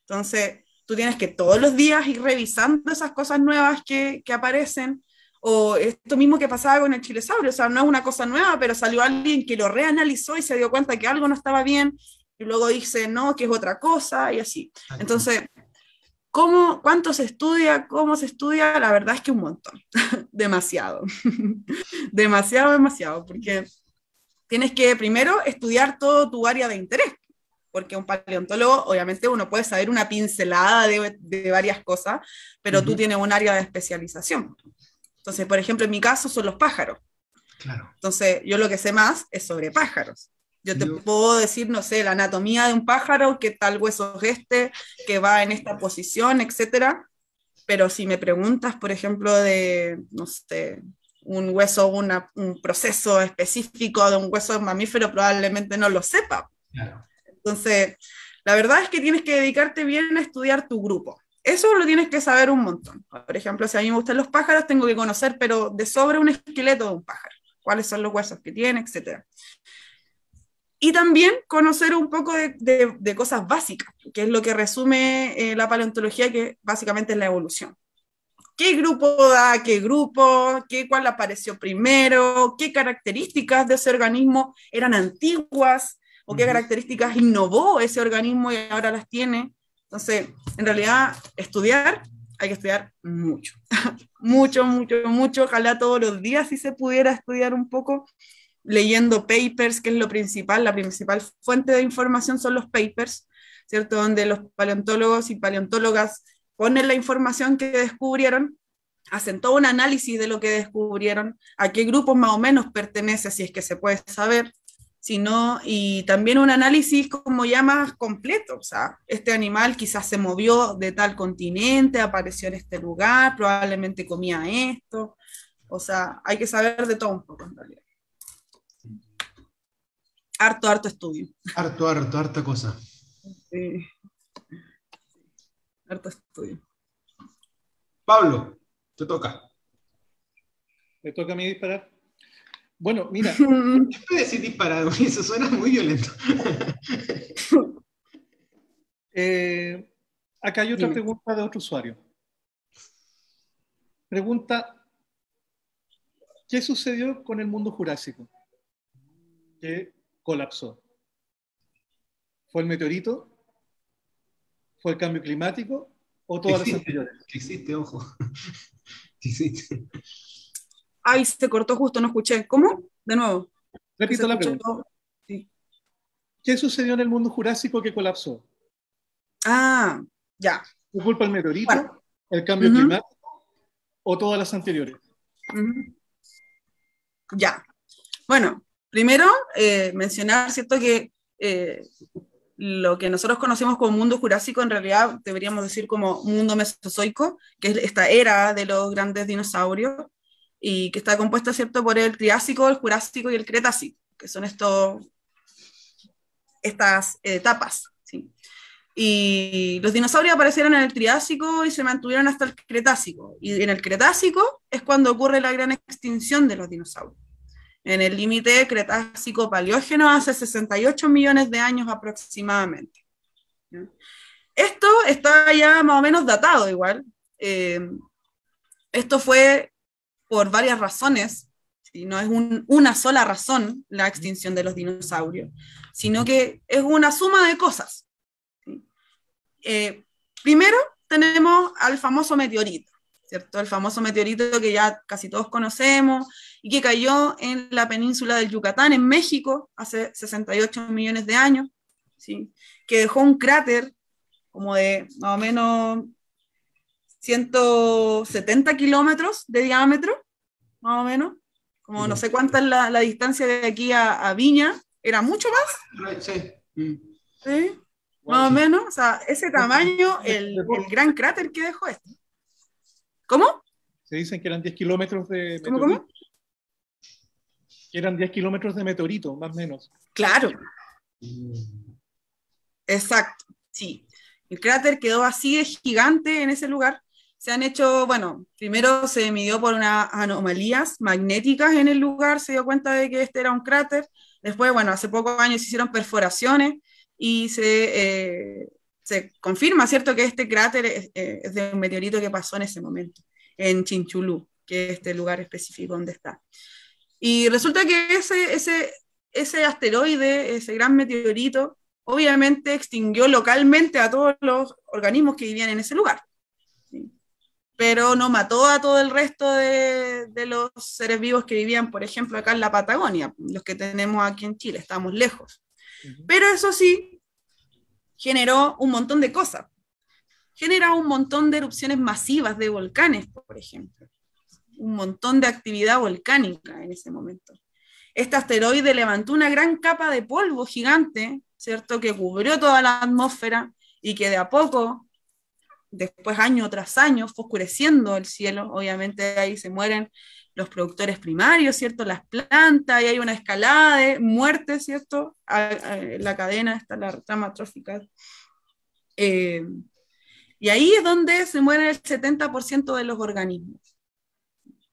Entonces, tú tienes que todos los días ir revisando esas cosas nuevas que, que aparecen. O esto mismo que pasaba con el chilesaurio, o sea, no es una cosa nueva, pero salió alguien que lo reanalizó y se dio cuenta que algo no estaba bien, y luego dice, no, que es otra cosa, y así. Entonces, ¿cómo, ¿cuánto se estudia? ¿Cómo se estudia? La verdad es que un montón, demasiado, demasiado, demasiado, porque tienes que primero estudiar todo tu área de interés, porque un paleontólogo, obviamente uno puede saber una pincelada de, de varias cosas, pero tú Ujú. tienes un área de especialización. Entonces, por ejemplo, en mi caso son los pájaros. Claro. Entonces, yo lo que sé más es sobre pájaros. Yo te Yo- puedo decir, no sé, la anatomía de un pájaro, qué tal hueso es este, que va en esta posición, etcétera. Pero si me preguntas, por ejemplo, de, no sé, un hueso, una- un proceso específico de un hueso de mamífero, probablemente no lo sepa. Claro. Entonces, la verdad es que tienes que dedicarte bien a estudiar tu grupo. Eso lo tienes que saber un montón. Por ejemplo, si a mí me gustan los pájaros, tengo que conocer, pero de sobre un esqueleto de un pájaro, cuáles son los huesos que tiene, etc. Y también conocer un poco de, cosas básicas, que es lo que resume eh, la paleontología, que básicamente es la evolución. ¿Qué grupo da qué grupo? ¿Qué, ¿Cuál apareció primero? ¿Qué características de ese organismo eran antiguas? ¿O qué características innovó ese organismo y ahora las tiene? Entonces, en realidad, estudiar, hay que estudiar mucho. mucho, mucho, mucho. Ojalá todos los días si se pudiera estudiar un poco, leyendo papers, que es lo principal. La principal fuente de información son los papers, ¿cierto? Donde los paleontólogos y paleontólogas ponen la información que descubrieron, hacen todo un análisis de lo que descubrieron, a qué grupos más o menos pertenece, si es que se puede saber, si no, y también un análisis como ya más completo, o sea, este animal quizás se movió de tal continente, apareció en este lugar, probablemente comía esto, o sea, hay que saber de todo un poco en realidad. Harto, harto estudio. Harto, harto, harta cosa. Sí. Harto estudio. Pablo, te toca. ¿Me toca a mí disparar? Bueno, mira, ¿Qué puede decir disparado? Eso suena muy violento. eh, acá hay otra Dime. pregunta de otro usuario. Pregunta, ¿qué sucedió con el mundo jurásico? Que colapsó. ¿Fue el meteorito? ¿Fue el cambio climático? ¿O todas las anteriores? Que existe, ojo. Que existe. Ay, se cortó justo, no escuché. ¿Cómo? De nuevo. Repito la pregunta. ¿Qué sucedió en el mundo jurásico que colapsó? Ah, ya. ¿Fue culpa del meteorito? Bueno. ¿El cambio climático? ¿O todas las anteriores? Ya. Bueno, primero eh, mencionar, ¿cierto? Que eh, lo que nosotros conocemos como mundo jurásico, en realidad deberíamos decir como mundo mesozoico, que es esta era de los grandes dinosaurios, y que está compuesta, ¿cierto?, por el Triásico, el Jurásico y el Cretácico, que son estas etapas, ¿sí? Y los dinosaurios aparecieron en el Triásico y se mantuvieron hasta el Cretácico. Y en el Cretácico es cuando ocurre la gran extinción de los dinosaurios. En el límite Cretácico-Paleógeno hace 68 millones de años aproximadamente. Esto está ya más o menos datado igual. Eh, esto fue por varias razones, ¿sí? no es un- una sola razón la extinción de los dinosaurios, sino que es una suma de cosas. Eh, primero tenemos al famoso meteorito, ¿cierto? El famoso meteorito que ya casi todos conocemos y que cayó en la península del Yucatán, en México, hace 68 millones de años, ¿sí? que dejó un cráter como de más o menos 170 kilómetros de diámetro, más o menos, como no sé cuánta es la, la distancia de aquí a, a Viña, era mucho más, Sí. Mm. ¿sí? Más o menos, o sea, ese tamaño, el, el gran cráter que dejó este. ¿Cómo? Se dicen que eran 10 kilómetros de ¿Cómo, meteorito. cómo? Que eran 10 kilómetros de meteorito, más o menos. Claro, exacto, sí. El cráter quedó así de gigante en ese lugar. Se han hecho, bueno, primero se midió por unas anomalías magnéticas en el lugar, se dio cuenta de que este era un cráter. Después, bueno, hace pocos años se hicieron perforaciones y se, eh, se confirma, ¿cierto?, que este cráter es, eh, de un meteorito que pasó en ese momento, en Chinchulú, que es este lugar específico donde está. Y resulta que ese, ese, ese asteroide, ese gran meteorito, obviamente extinguió localmente a todos los organismos que vivían en ese lugar. Pero no mató a todo el resto de, de, los seres vivos que vivían, por ejemplo, acá en la Patagonia, los que tenemos aquí en Chile, estamos lejos. Uh -huh. Pero eso sí, generó un montón de cosas. Generó un montón de erupciones masivas de volcanes, por ejemplo. Un montón de actividad volcánica en ese momento. Este asteroide levantó una gran capa de polvo gigante, ¿cierto? Que cubrió toda la atmósfera y que de a poco, después año tras año, fue oscureciendo el cielo. Obviamente ahí se mueren los productores primarios, ¿cierto? Las plantas, y hay una escalada de muerte, ¿cierto? A, a, la cadena está la rama trófica. Eh, y ahí es donde se muere el 70% de los organismos.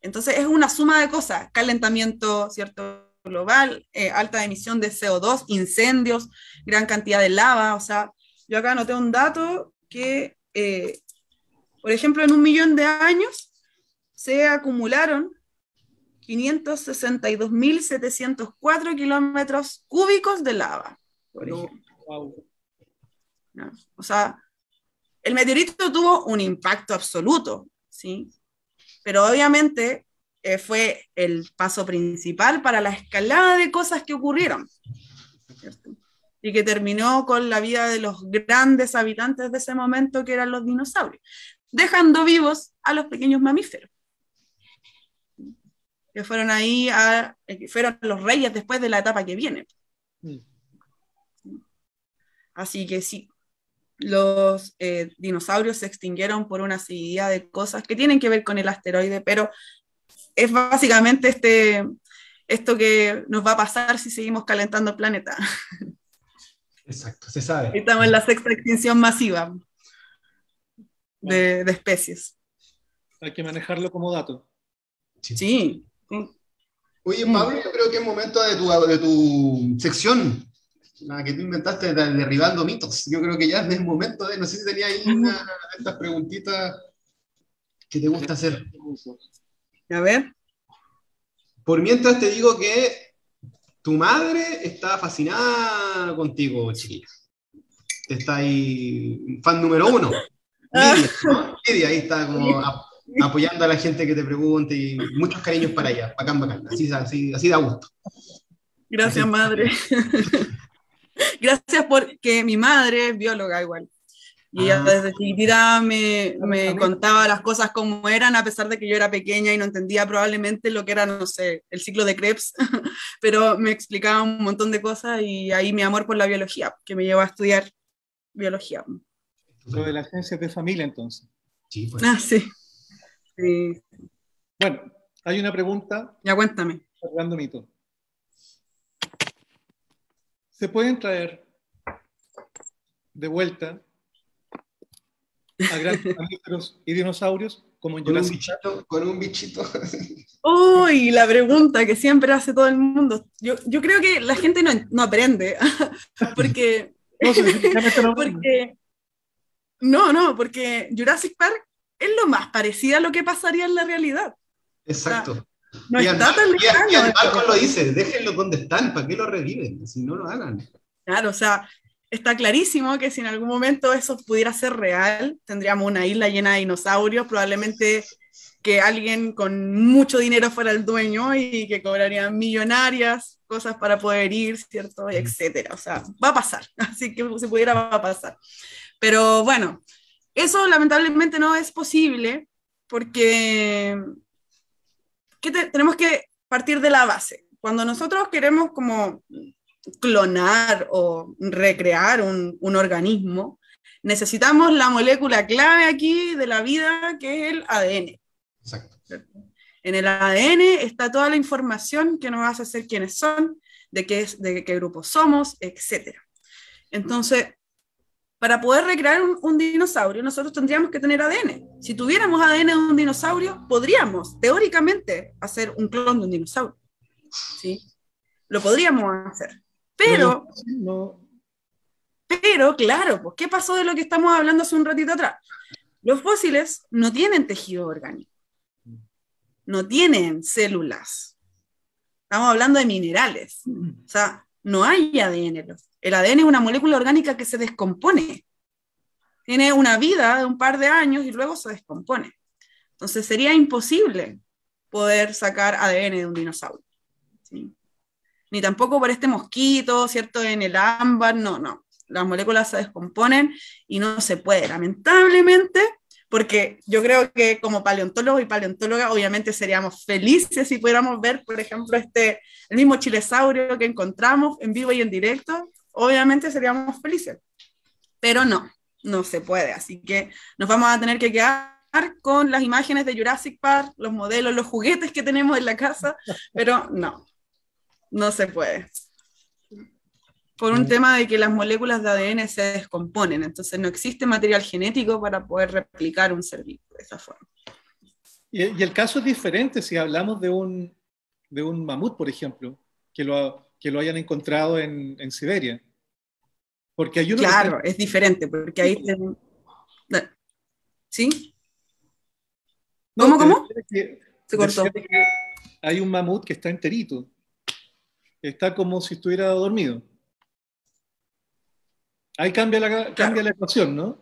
Entonces es una suma de cosas, calentamiento, ¿cierto? global, eh, alta emisión de CO2, incendios, gran cantidad de lava, o sea, yo acá noté un dato que, eh, por ejemplo, en un millón de años se acumularon 562.704 kilómetros cúbicos de lava, por ejemplo. Wow. ¿No? O sea, el meteorito tuvo un impacto absoluto, ¿sí? Pero obviamente eh, fue el paso principal para la escalada de cosas que ocurrieron. ¿cierto? Y que terminó con la vida de los grandes habitantes de ese momento, que eran los dinosaurios, dejando vivos a los pequeños mamíferos. Que fueron ahí, a, que fueron los reyes después de la etapa que viene. Así que sí, los eh, dinosaurios se extinguieron por una serie de cosas que tienen que ver con el asteroide, pero es básicamente este, esto que nos va a pasar si seguimos calentando el planeta. Exacto, se sabe. Estamos en la sexta extinción masiva de, de especies. Hay que manejarlo como dato. Sí. sí. Oye, Pablo, yo creo que es momento de tu, de tu sección, la que tú inventaste de derribando mitos. Yo creo que ya es momento de, no sé si tenía ahí una de estas preguntitas que te gusta hacer. A ver. Por mientras te digo que tu madre está fascinada contigo, chiquilla. Está ahí, fan número uno. Lidia, ¿no? Lidia ahí está como apoyando a la gente que te pregunte y muchos cariños para ella. Bacán, bacán. Así, así, así da gusto. Gracias, así. madre. Gracias porque mi madre es bióloga igual. Y ella ah. desde chiquitita me, me contaba las cosas como eran, a pesar de que yo era pequeña y no entendía probablemente lo que era, no sé, el ciclo de Krebs, pero me explicaba un montón de cosas y ahí mi amor por la biología, que me llevó a estudiar biología. Lo de las ciencias de familia, entonces. Sí, pues. Ah, sí. sí. Bueno, hay una pregunta. Ya cuéntame. Fernando Mito. ¿Se pueden traer de vuelta a grandes mamíferos y dinosaurios como en con un bichito, con un bichito. Uy, la pregunta que siempre hace todo el mundo. Yo, yo creo que la gente no, no aprende, porque, no, porque no, no, porque Jurassic Park es lo más parecido a lo que pasaría en la realidad. Exacto. O sea, no y está tan lejano. Y Marco lo dice, déjenlo donde están, ¿para qué lo reviven? Si no lo hagan. Claro, o sea, está clarísimo que si en algún momento eso pudiera ser real, tendríamos una isla llena de dinosaurios, probablemente que alguien con mucho dinero fuera el dueño y que cobrarían millonarias cosas para poder ir, ¿cierto? Y etcétera. O sea, va a pasar, así que si pudiera va a pasar. Pero bueno, eso lamentablemente no es posible porque que te, tenemos que partir de la base. Cuando nosotros queremos como clonar o recrear un, un organismo, necesitamos la molécula clave aquí de la vida, que es el ADN. Exacto. En el ADN está toda la información que nos hace ser quienes son, de qué, de qué grupo somos, etc. Entonces, para poder recrear un, dinosaurio, nosotros tendríamos que tener ADN. Si tuviéramos ADN de un dinosaurio, podríamos, teóricamente, hacer un clon de un dinosaurio. ¿Sí? Lo podríamos hacer. Pero, pero claro, pues, ¿qué pasó de lo que estamos hablando hace un ratito atrás? Los fósiles no tienen tejido orgánico, no tienen células. Estamos hablando de minerales. O sea, no hay ADN. El ADN es una molécula orgánica que se descompone. Tiene una vida de un par de años y luego se descompone. Entonces sería imposible poder sacar ADN de un dinosaurio. Ni tampoco por este mosquito, ¿cierto? En el ámbar, no, no. Las moléculas se descomponen y no se puede. Lamentablemente, porque yo creo que como paleontólogo y paleontóloga obviamente seríamos felices si pudiéramos ver, por ejemplo, este, el mismo chilesaurio que encontramos en vivo y en directo, obviamente seríamos felices, pero no, no se puede, así que nos vamos a tener que quedar con las imágenes de Jurassic Park, los modelos, los juguetes que tenemos en la casa, pero no, no se puede por un tema de que las moléculas de ADN se descomponen, entonces no existe material genético para poder replicar un ser vivo de esa forma. Y, el caso es diferente si hablamos de un, de un mamut, por ejemplo, que lo, que lo hayan encontrado en, en Siberia. Porque hay Claro, es diferente, porque ahí... ¿Sí? ¿Cómo, cómo? Se cortó. hay un mamut que está enterito. Está como si estuviera dormido. Ahí cambia la, cambia la ecuación, ¿no?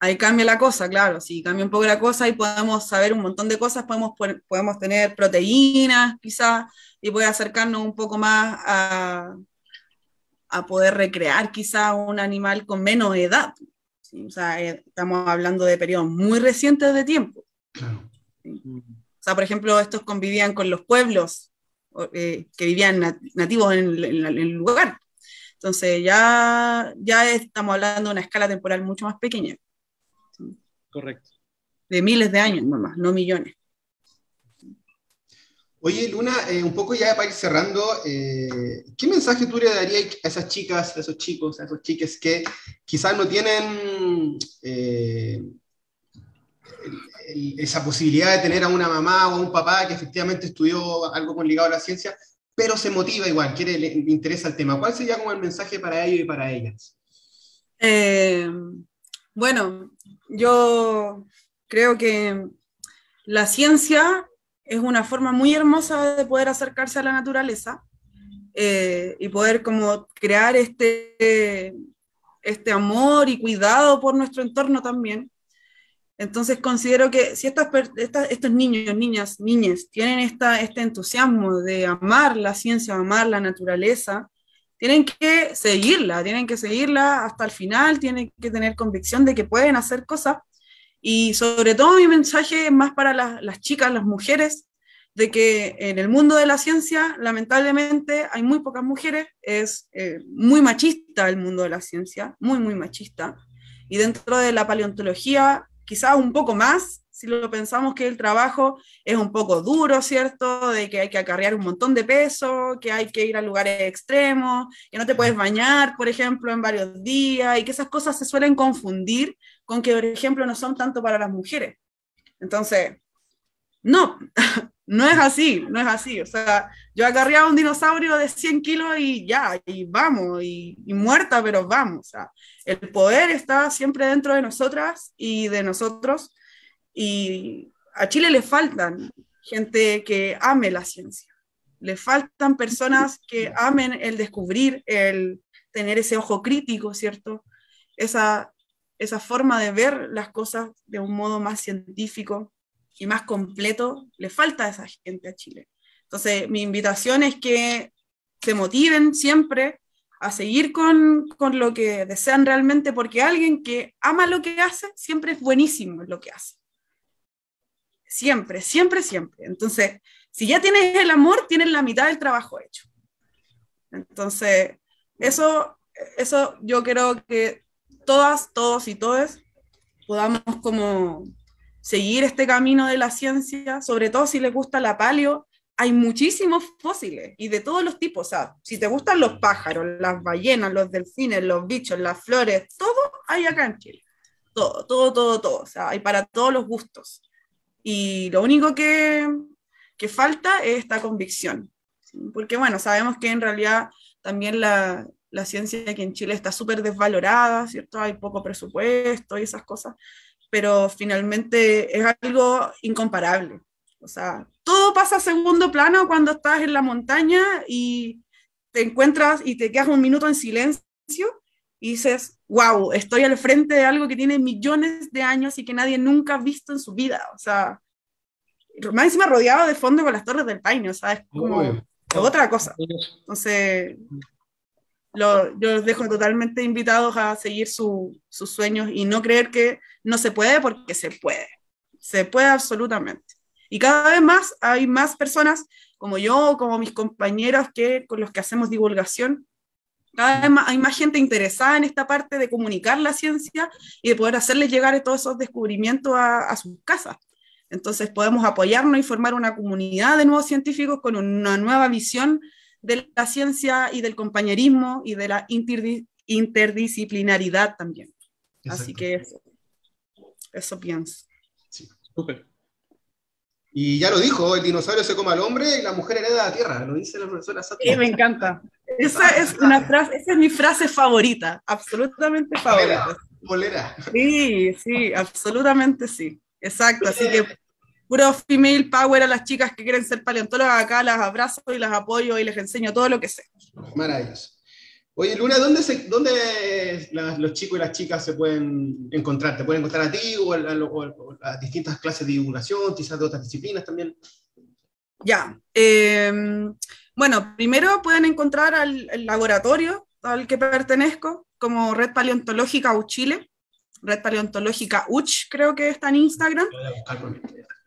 Ahí cambia la cosa, claro. Si cambia un poco la cosa, ahí podemos saber un montón de cosas, podemos, podemos tener proteínas, quizás, y puede acercarnos un poco más a, a poder recrear quizás un animal con menos edad. O sea, eh, estamos hablando de periodos muy recientes de tiempo. O sea, por ejemplo, estos convivían con los pueblos eh, que vivían nativos en el lugar. Entonces ya, ya estamos hablando de una escala temporal mucho más pequeña. Correcto. De miles de años nomás, no millones. Oye, Luna, eh, un poco ya para ir cerrando, eh, ¿qué mensaje tú le darías a esas chicas, a esos chicos, a esos chiques que quizás no tienen esa posibilidad de tener a una mamá o a un papá que efectivamente estudió algo con ligado a la ciencia, pero se motiva igual, quiere, le, interesa el tema. ¿Cuál sería como el mensaje para ellos y para ellas? Eh, bueno, yo creo que la ciencia es una forma muy hermosa de poder acercarse a la naturaleza eh, y poder como crear este, este amor y cuidado por nuestro entorno también. Entonces considero que si estos niños, niñas, niñas tienen esta, este entusiasmo de amar la ciencia, amar la naturaleza, tienen que seguirla, tienen que seguirla hasta el final, tienen que tener convicción de que pueden hacer cosas. Y sobre todo mi mensaje es más para las, chicas, las mujeres, de que en el mundo de la ciencia, lamentablemente, hay muy pocas mujeres, es eh, muy machista el mundo de la ciencia, muy, muy machista. Y dentro de la paleontología quizás un poco más, si lo pensamos que el trabajo es un poco duro, ¿cierto? De que hay que acarrear un montón de peso, que hay que ir a lugares extremos, que no te puedes bañar, por ejemplo, en varios días, y que esas cosas se suelen confundir con que, por ejemplo, no son tanto para las mujeres. Entonces, no, no es así, no es así. O sea, yo acarreaba un dinosaurio de 100 kilos y ya, y vamos, y, muerta, pero vamos. O sea, el poder está siempre dentro de nosotras y de nosotros. Y a Chile le faltan gente que ame la ciencia. Le faltan personas que amen el descubrir, el tener ese ojo crítico, ¿cierto? Esa, esa forma de ver las cosas de un modo más científico, y más completo le falta a esa gente a Chile. Entonces, mi invitación es que se motiven siempre a seguir con, con, lo que desean realmente, porque alguien que ama lo que hace, siempre es buenísimo en lo que hace. Siempre, siempre, siempre. Entonces, si ya tienes el amor, tienes la mitad del trabajo hecho. Entonces, eso, eso yo creo que todas, todos y todas podamos como seguir este camino de la ciencia, sobre todo si les gusta la paleo, hay muchísimos fósiles y de todos los tipos. O si te gustan los pájaros, las ballenas, los delfines, los bichos, las flores, todo hay acá en Chile. Todo, todo, todo, todo. O hay para todos los gustos. Y lo único que, que falta es esta convicción. Porque, bueno, sabemos que en realidad también la, la ciencia aquí en Chile está súper desvalorada, ¿cierto? Hay poco presupuesto y esas cosas, pero finalmente es algo incomparable. O sea, todo pasa a segundo plano cuando estás en la montaña y te encuentras y te quedas un minuto en silencio y dices, wow, estoy al frente de algo que tiene millones de años y que nadie nunca ha visto en su vida. O sea, más encima rodeado de fondo con las torres del Paine, o sea, es como otra cosa. Entonces, yo los dejo totalmente invitados a seguir sus sueños y no creer que no se puede porque se puede. Se puede absolutamente. Y cada vez más hay más personas como yo, como mis compañeros que, con los que hacemos divulgación. Cada vez más, hay más gente interesada en esta parte de comunicar la ciencia y de poder hacerles llegar todos esos descubrimientos a, a sus casas. Entonces podemos apoyarnos y formar una comunidad de nuevos científicos con una nueva visión de la ciencia y del compañerismo y de la interdisciplinaridad también. Así que eso, eso pienso. Sí. Súper. Y ya lo dijo, el dinosaurio se come al hombre y la mujer hereda la tierra, lo dice la profesora Sato. Sí, me encanta. Esa es, una frase, esa es mi frase favorita, absolutamente favorita. Bolera. Sí, sí, absolutamente sí. Exacto, así que puro female power a las chicas que quieren ser paleontólogas, acá las abrazo y las apoyo y les enseño todo lo que sé. Maravilloso. Oye, Luna, ¿dónde, se, dónde los chicos y las chicas se pueden encontrar? ¿Te pueden encontrar a ti o a, distintas clases de divulgación, quizás de otras disciplinas también? Ya. Em, bueno, primero pueden encontrar al laboratorio al que pertenezco, como Red Paleontológica Uchile, Red Paleontológica UCH, creo que está en Instagram.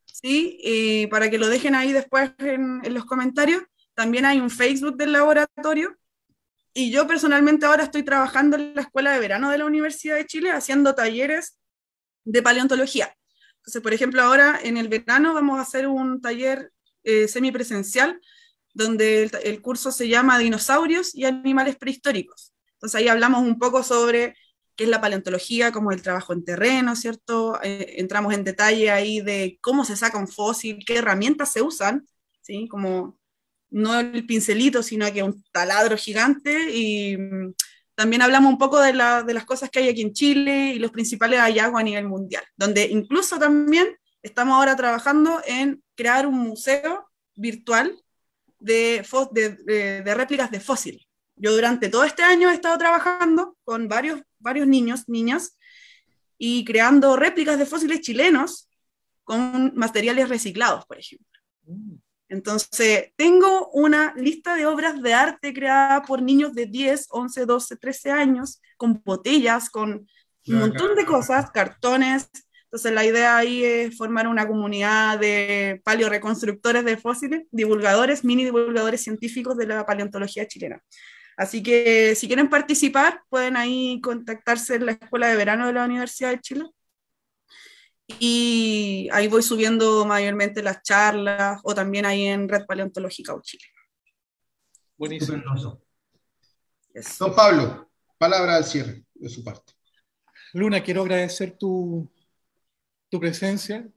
Sí, y para que lo dejen ahí después en, en los comentarios. También hay un Facebook del laboratorio y yo personalmente ahora estoy trabajando en la Escuela de Verano de la Universidad de Chile haciendo talleres de paleontología. Entonces, por ejemplo, ahora en el verano vamos a hacer un taller eh, semipresencial donde el, curso se llama Dinosaurios y Animales Prehistóricos. Entonces ahí hablamos un poco sobre qué es la paleontología, cómo es el trabajo en terreno, ¿cierto? Eh, entramos en detalle ahí de cómo se saca un fósil, qué herramientas se usan, ¿sí? Como no el pincelito, sino que un taladro gigante. Y mm, también hablamos un poco de, las cosas que hay aquí en Chile y los principales hallazgos a nivel mundial, donde incluso también estamos ahora trabajando en crear un museo virtual de, de, réplicas de fósiles. Yo durante todo este año he estado trabajando con varios, varios niños, niñas, y creando réplicas de fósiles chilenos con materiales reciclados, por ejemplo. Entonces, tengo una lista de obras de arte creada por niños de 10, 11, 12, 13 años, con botellas, con un montón de cosas, cartones. Entonces, la idea ahí es formar una comunidad de paleoreconstructores de fósiles, divulgadores, mini divulgadores científicos de la paleontología chilena. Así que si quieren participar, pueden ahí contactarse en la Escuela de Verano de la Universidad de Chile y ahí voy subiendo mayormente las charlas o también ahí en Red Paleontológica o Chile. Buenísimo. Don Pablo, palabra al cierre de su parte. Luna, quiero agradecer tu, tu presencia,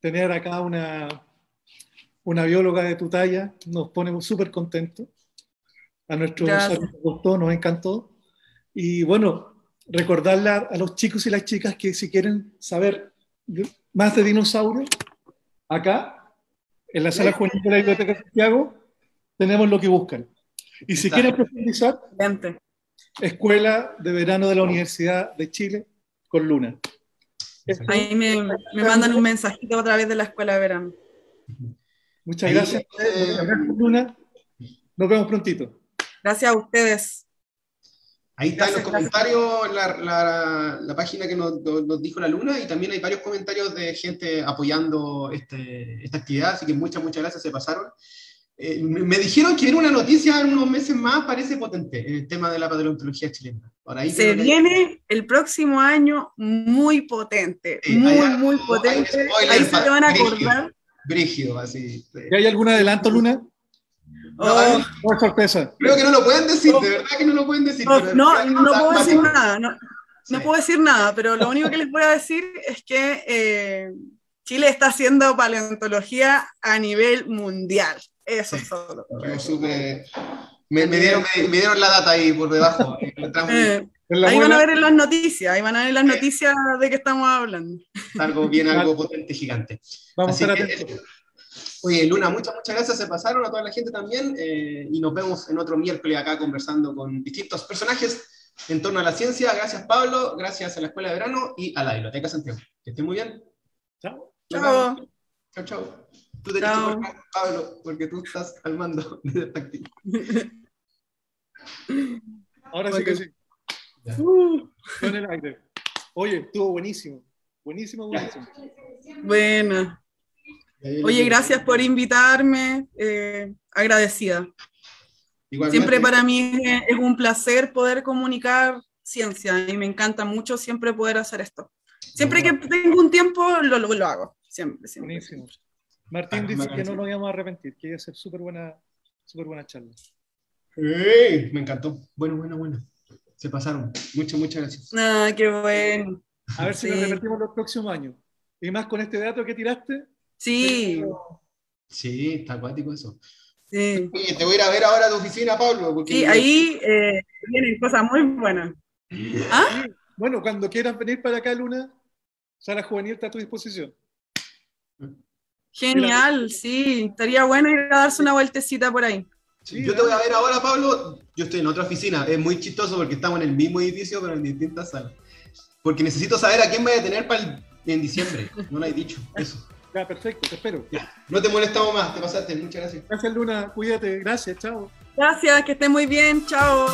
tener acá una, una bióloga de tu talla, nos pone súper contentos. A nuestros nos gustó, nos encantó. Y bueno, recordarle a los chicos y las chicas que si quieren saber más de dinosaurios, acá, en la sala juvenil de la Biblioteca de Santiago, tenemos lo que buscan. Y si quieren profundizar, Escuela de Verano de la Universidad de Chile con Luna. Ahí me, mandan un mensajito a través de la Escuela de Verano. Muchas gracias. gracias, Luna. Nos vemos prontito. Gracias a ustedes. Ahí está en los comentarios la, la, página que nos, nos, dijo la Luna y también hay varios comentarios de gente apoyando este, esta actividad, así que muchas, muchas gracias, se pasaron. eh, me dijeron que viene una noticia en unos meses más, parece potente, el tema de la paleontología chilena. se viene el próximo año muy potente, muy, muy potente. Ahí se te van a acordar. Brígido, así. ¿Hay algún adelanto, Luna? Oh. No, sorpresa. Creo que no lo pueden decir, de verdad que no lo pueden decir. No, no, no puedo decir nada, no, no, puedo decir nada, pero lo único que les voy a decir es que eh, Chile está haciendo paleontología a nivel mundial. Eso es todo. me, dieron, me, dieron, la data ahí por debajo. Eh, ahí van a ver en las noticias, ahí van a ver las noticias de que estamos hablando. Algo bien, algo potente, gigante. Vamos a ver. Oye, Luna, muchas, muchas gracias. Se pasaron a toda la gente también. Eh, y nos vemos en otro miércoles acá conversando con distintos personajes en torno a la ciencia. Gracias, Pablo. Gracias a la Escuela de Verano y a la Biblioteca Santiago. Que estén muy bien. Chao. Chao. Chao, chao. Tú tenés que Pablo, porque tú estás al mando de táctico. Ahora sí que sí. Uh, con el aire. Oye, estuvo buenísimo. Buenísimo, buenísimo. Bueno. Oye, gracias por invitarme, eh, agradecida. Siempre para mí es, un placer poder comunicar ciencia y me encanta mucho siempre poder hacer esto. Siempre que tengo un tiempo lo, lo, hago, siempre, siempre. Buenísimo. Martín dice que no nos íbamos a arrepentir, que iba a ser súper buena, super buena charla. me encantó. Bueno, bueno, bueno. Se pasaron. Muchas, muchas gracias. Ah, qué bueno. A ver si nos repetimos los próximos años. Y más con este dato que tiraste, Sí. Sí, está acuático eso. Sí. Oye, te voy a ir a ver ahora a tu oficina, Pablo. Porque sí, ahí eh, vienen cosas muy buenas. ¿Ah? Bueno, cuando quieras venir para acá, Luna, Sala Juvenil está a tu disposición. Genial, sí. Estaría bueno ir a darse una vueltecita por ahí. yo te voy a ver ahora, Pablo. Yo estoy en otra oficina. Es muy chistoso porque estamos en el mismo edificio, pero en distintas salas. Porque necesito saber a quién voy a tener para en diciembre. No lo he dicho. Eso. Ya, perfecto, te espero. No te molestamos más, te pasaste, muchas gracias. Gracias, Luna, cuídate, gracias, chao. Gracias, que esté muy bien, chao.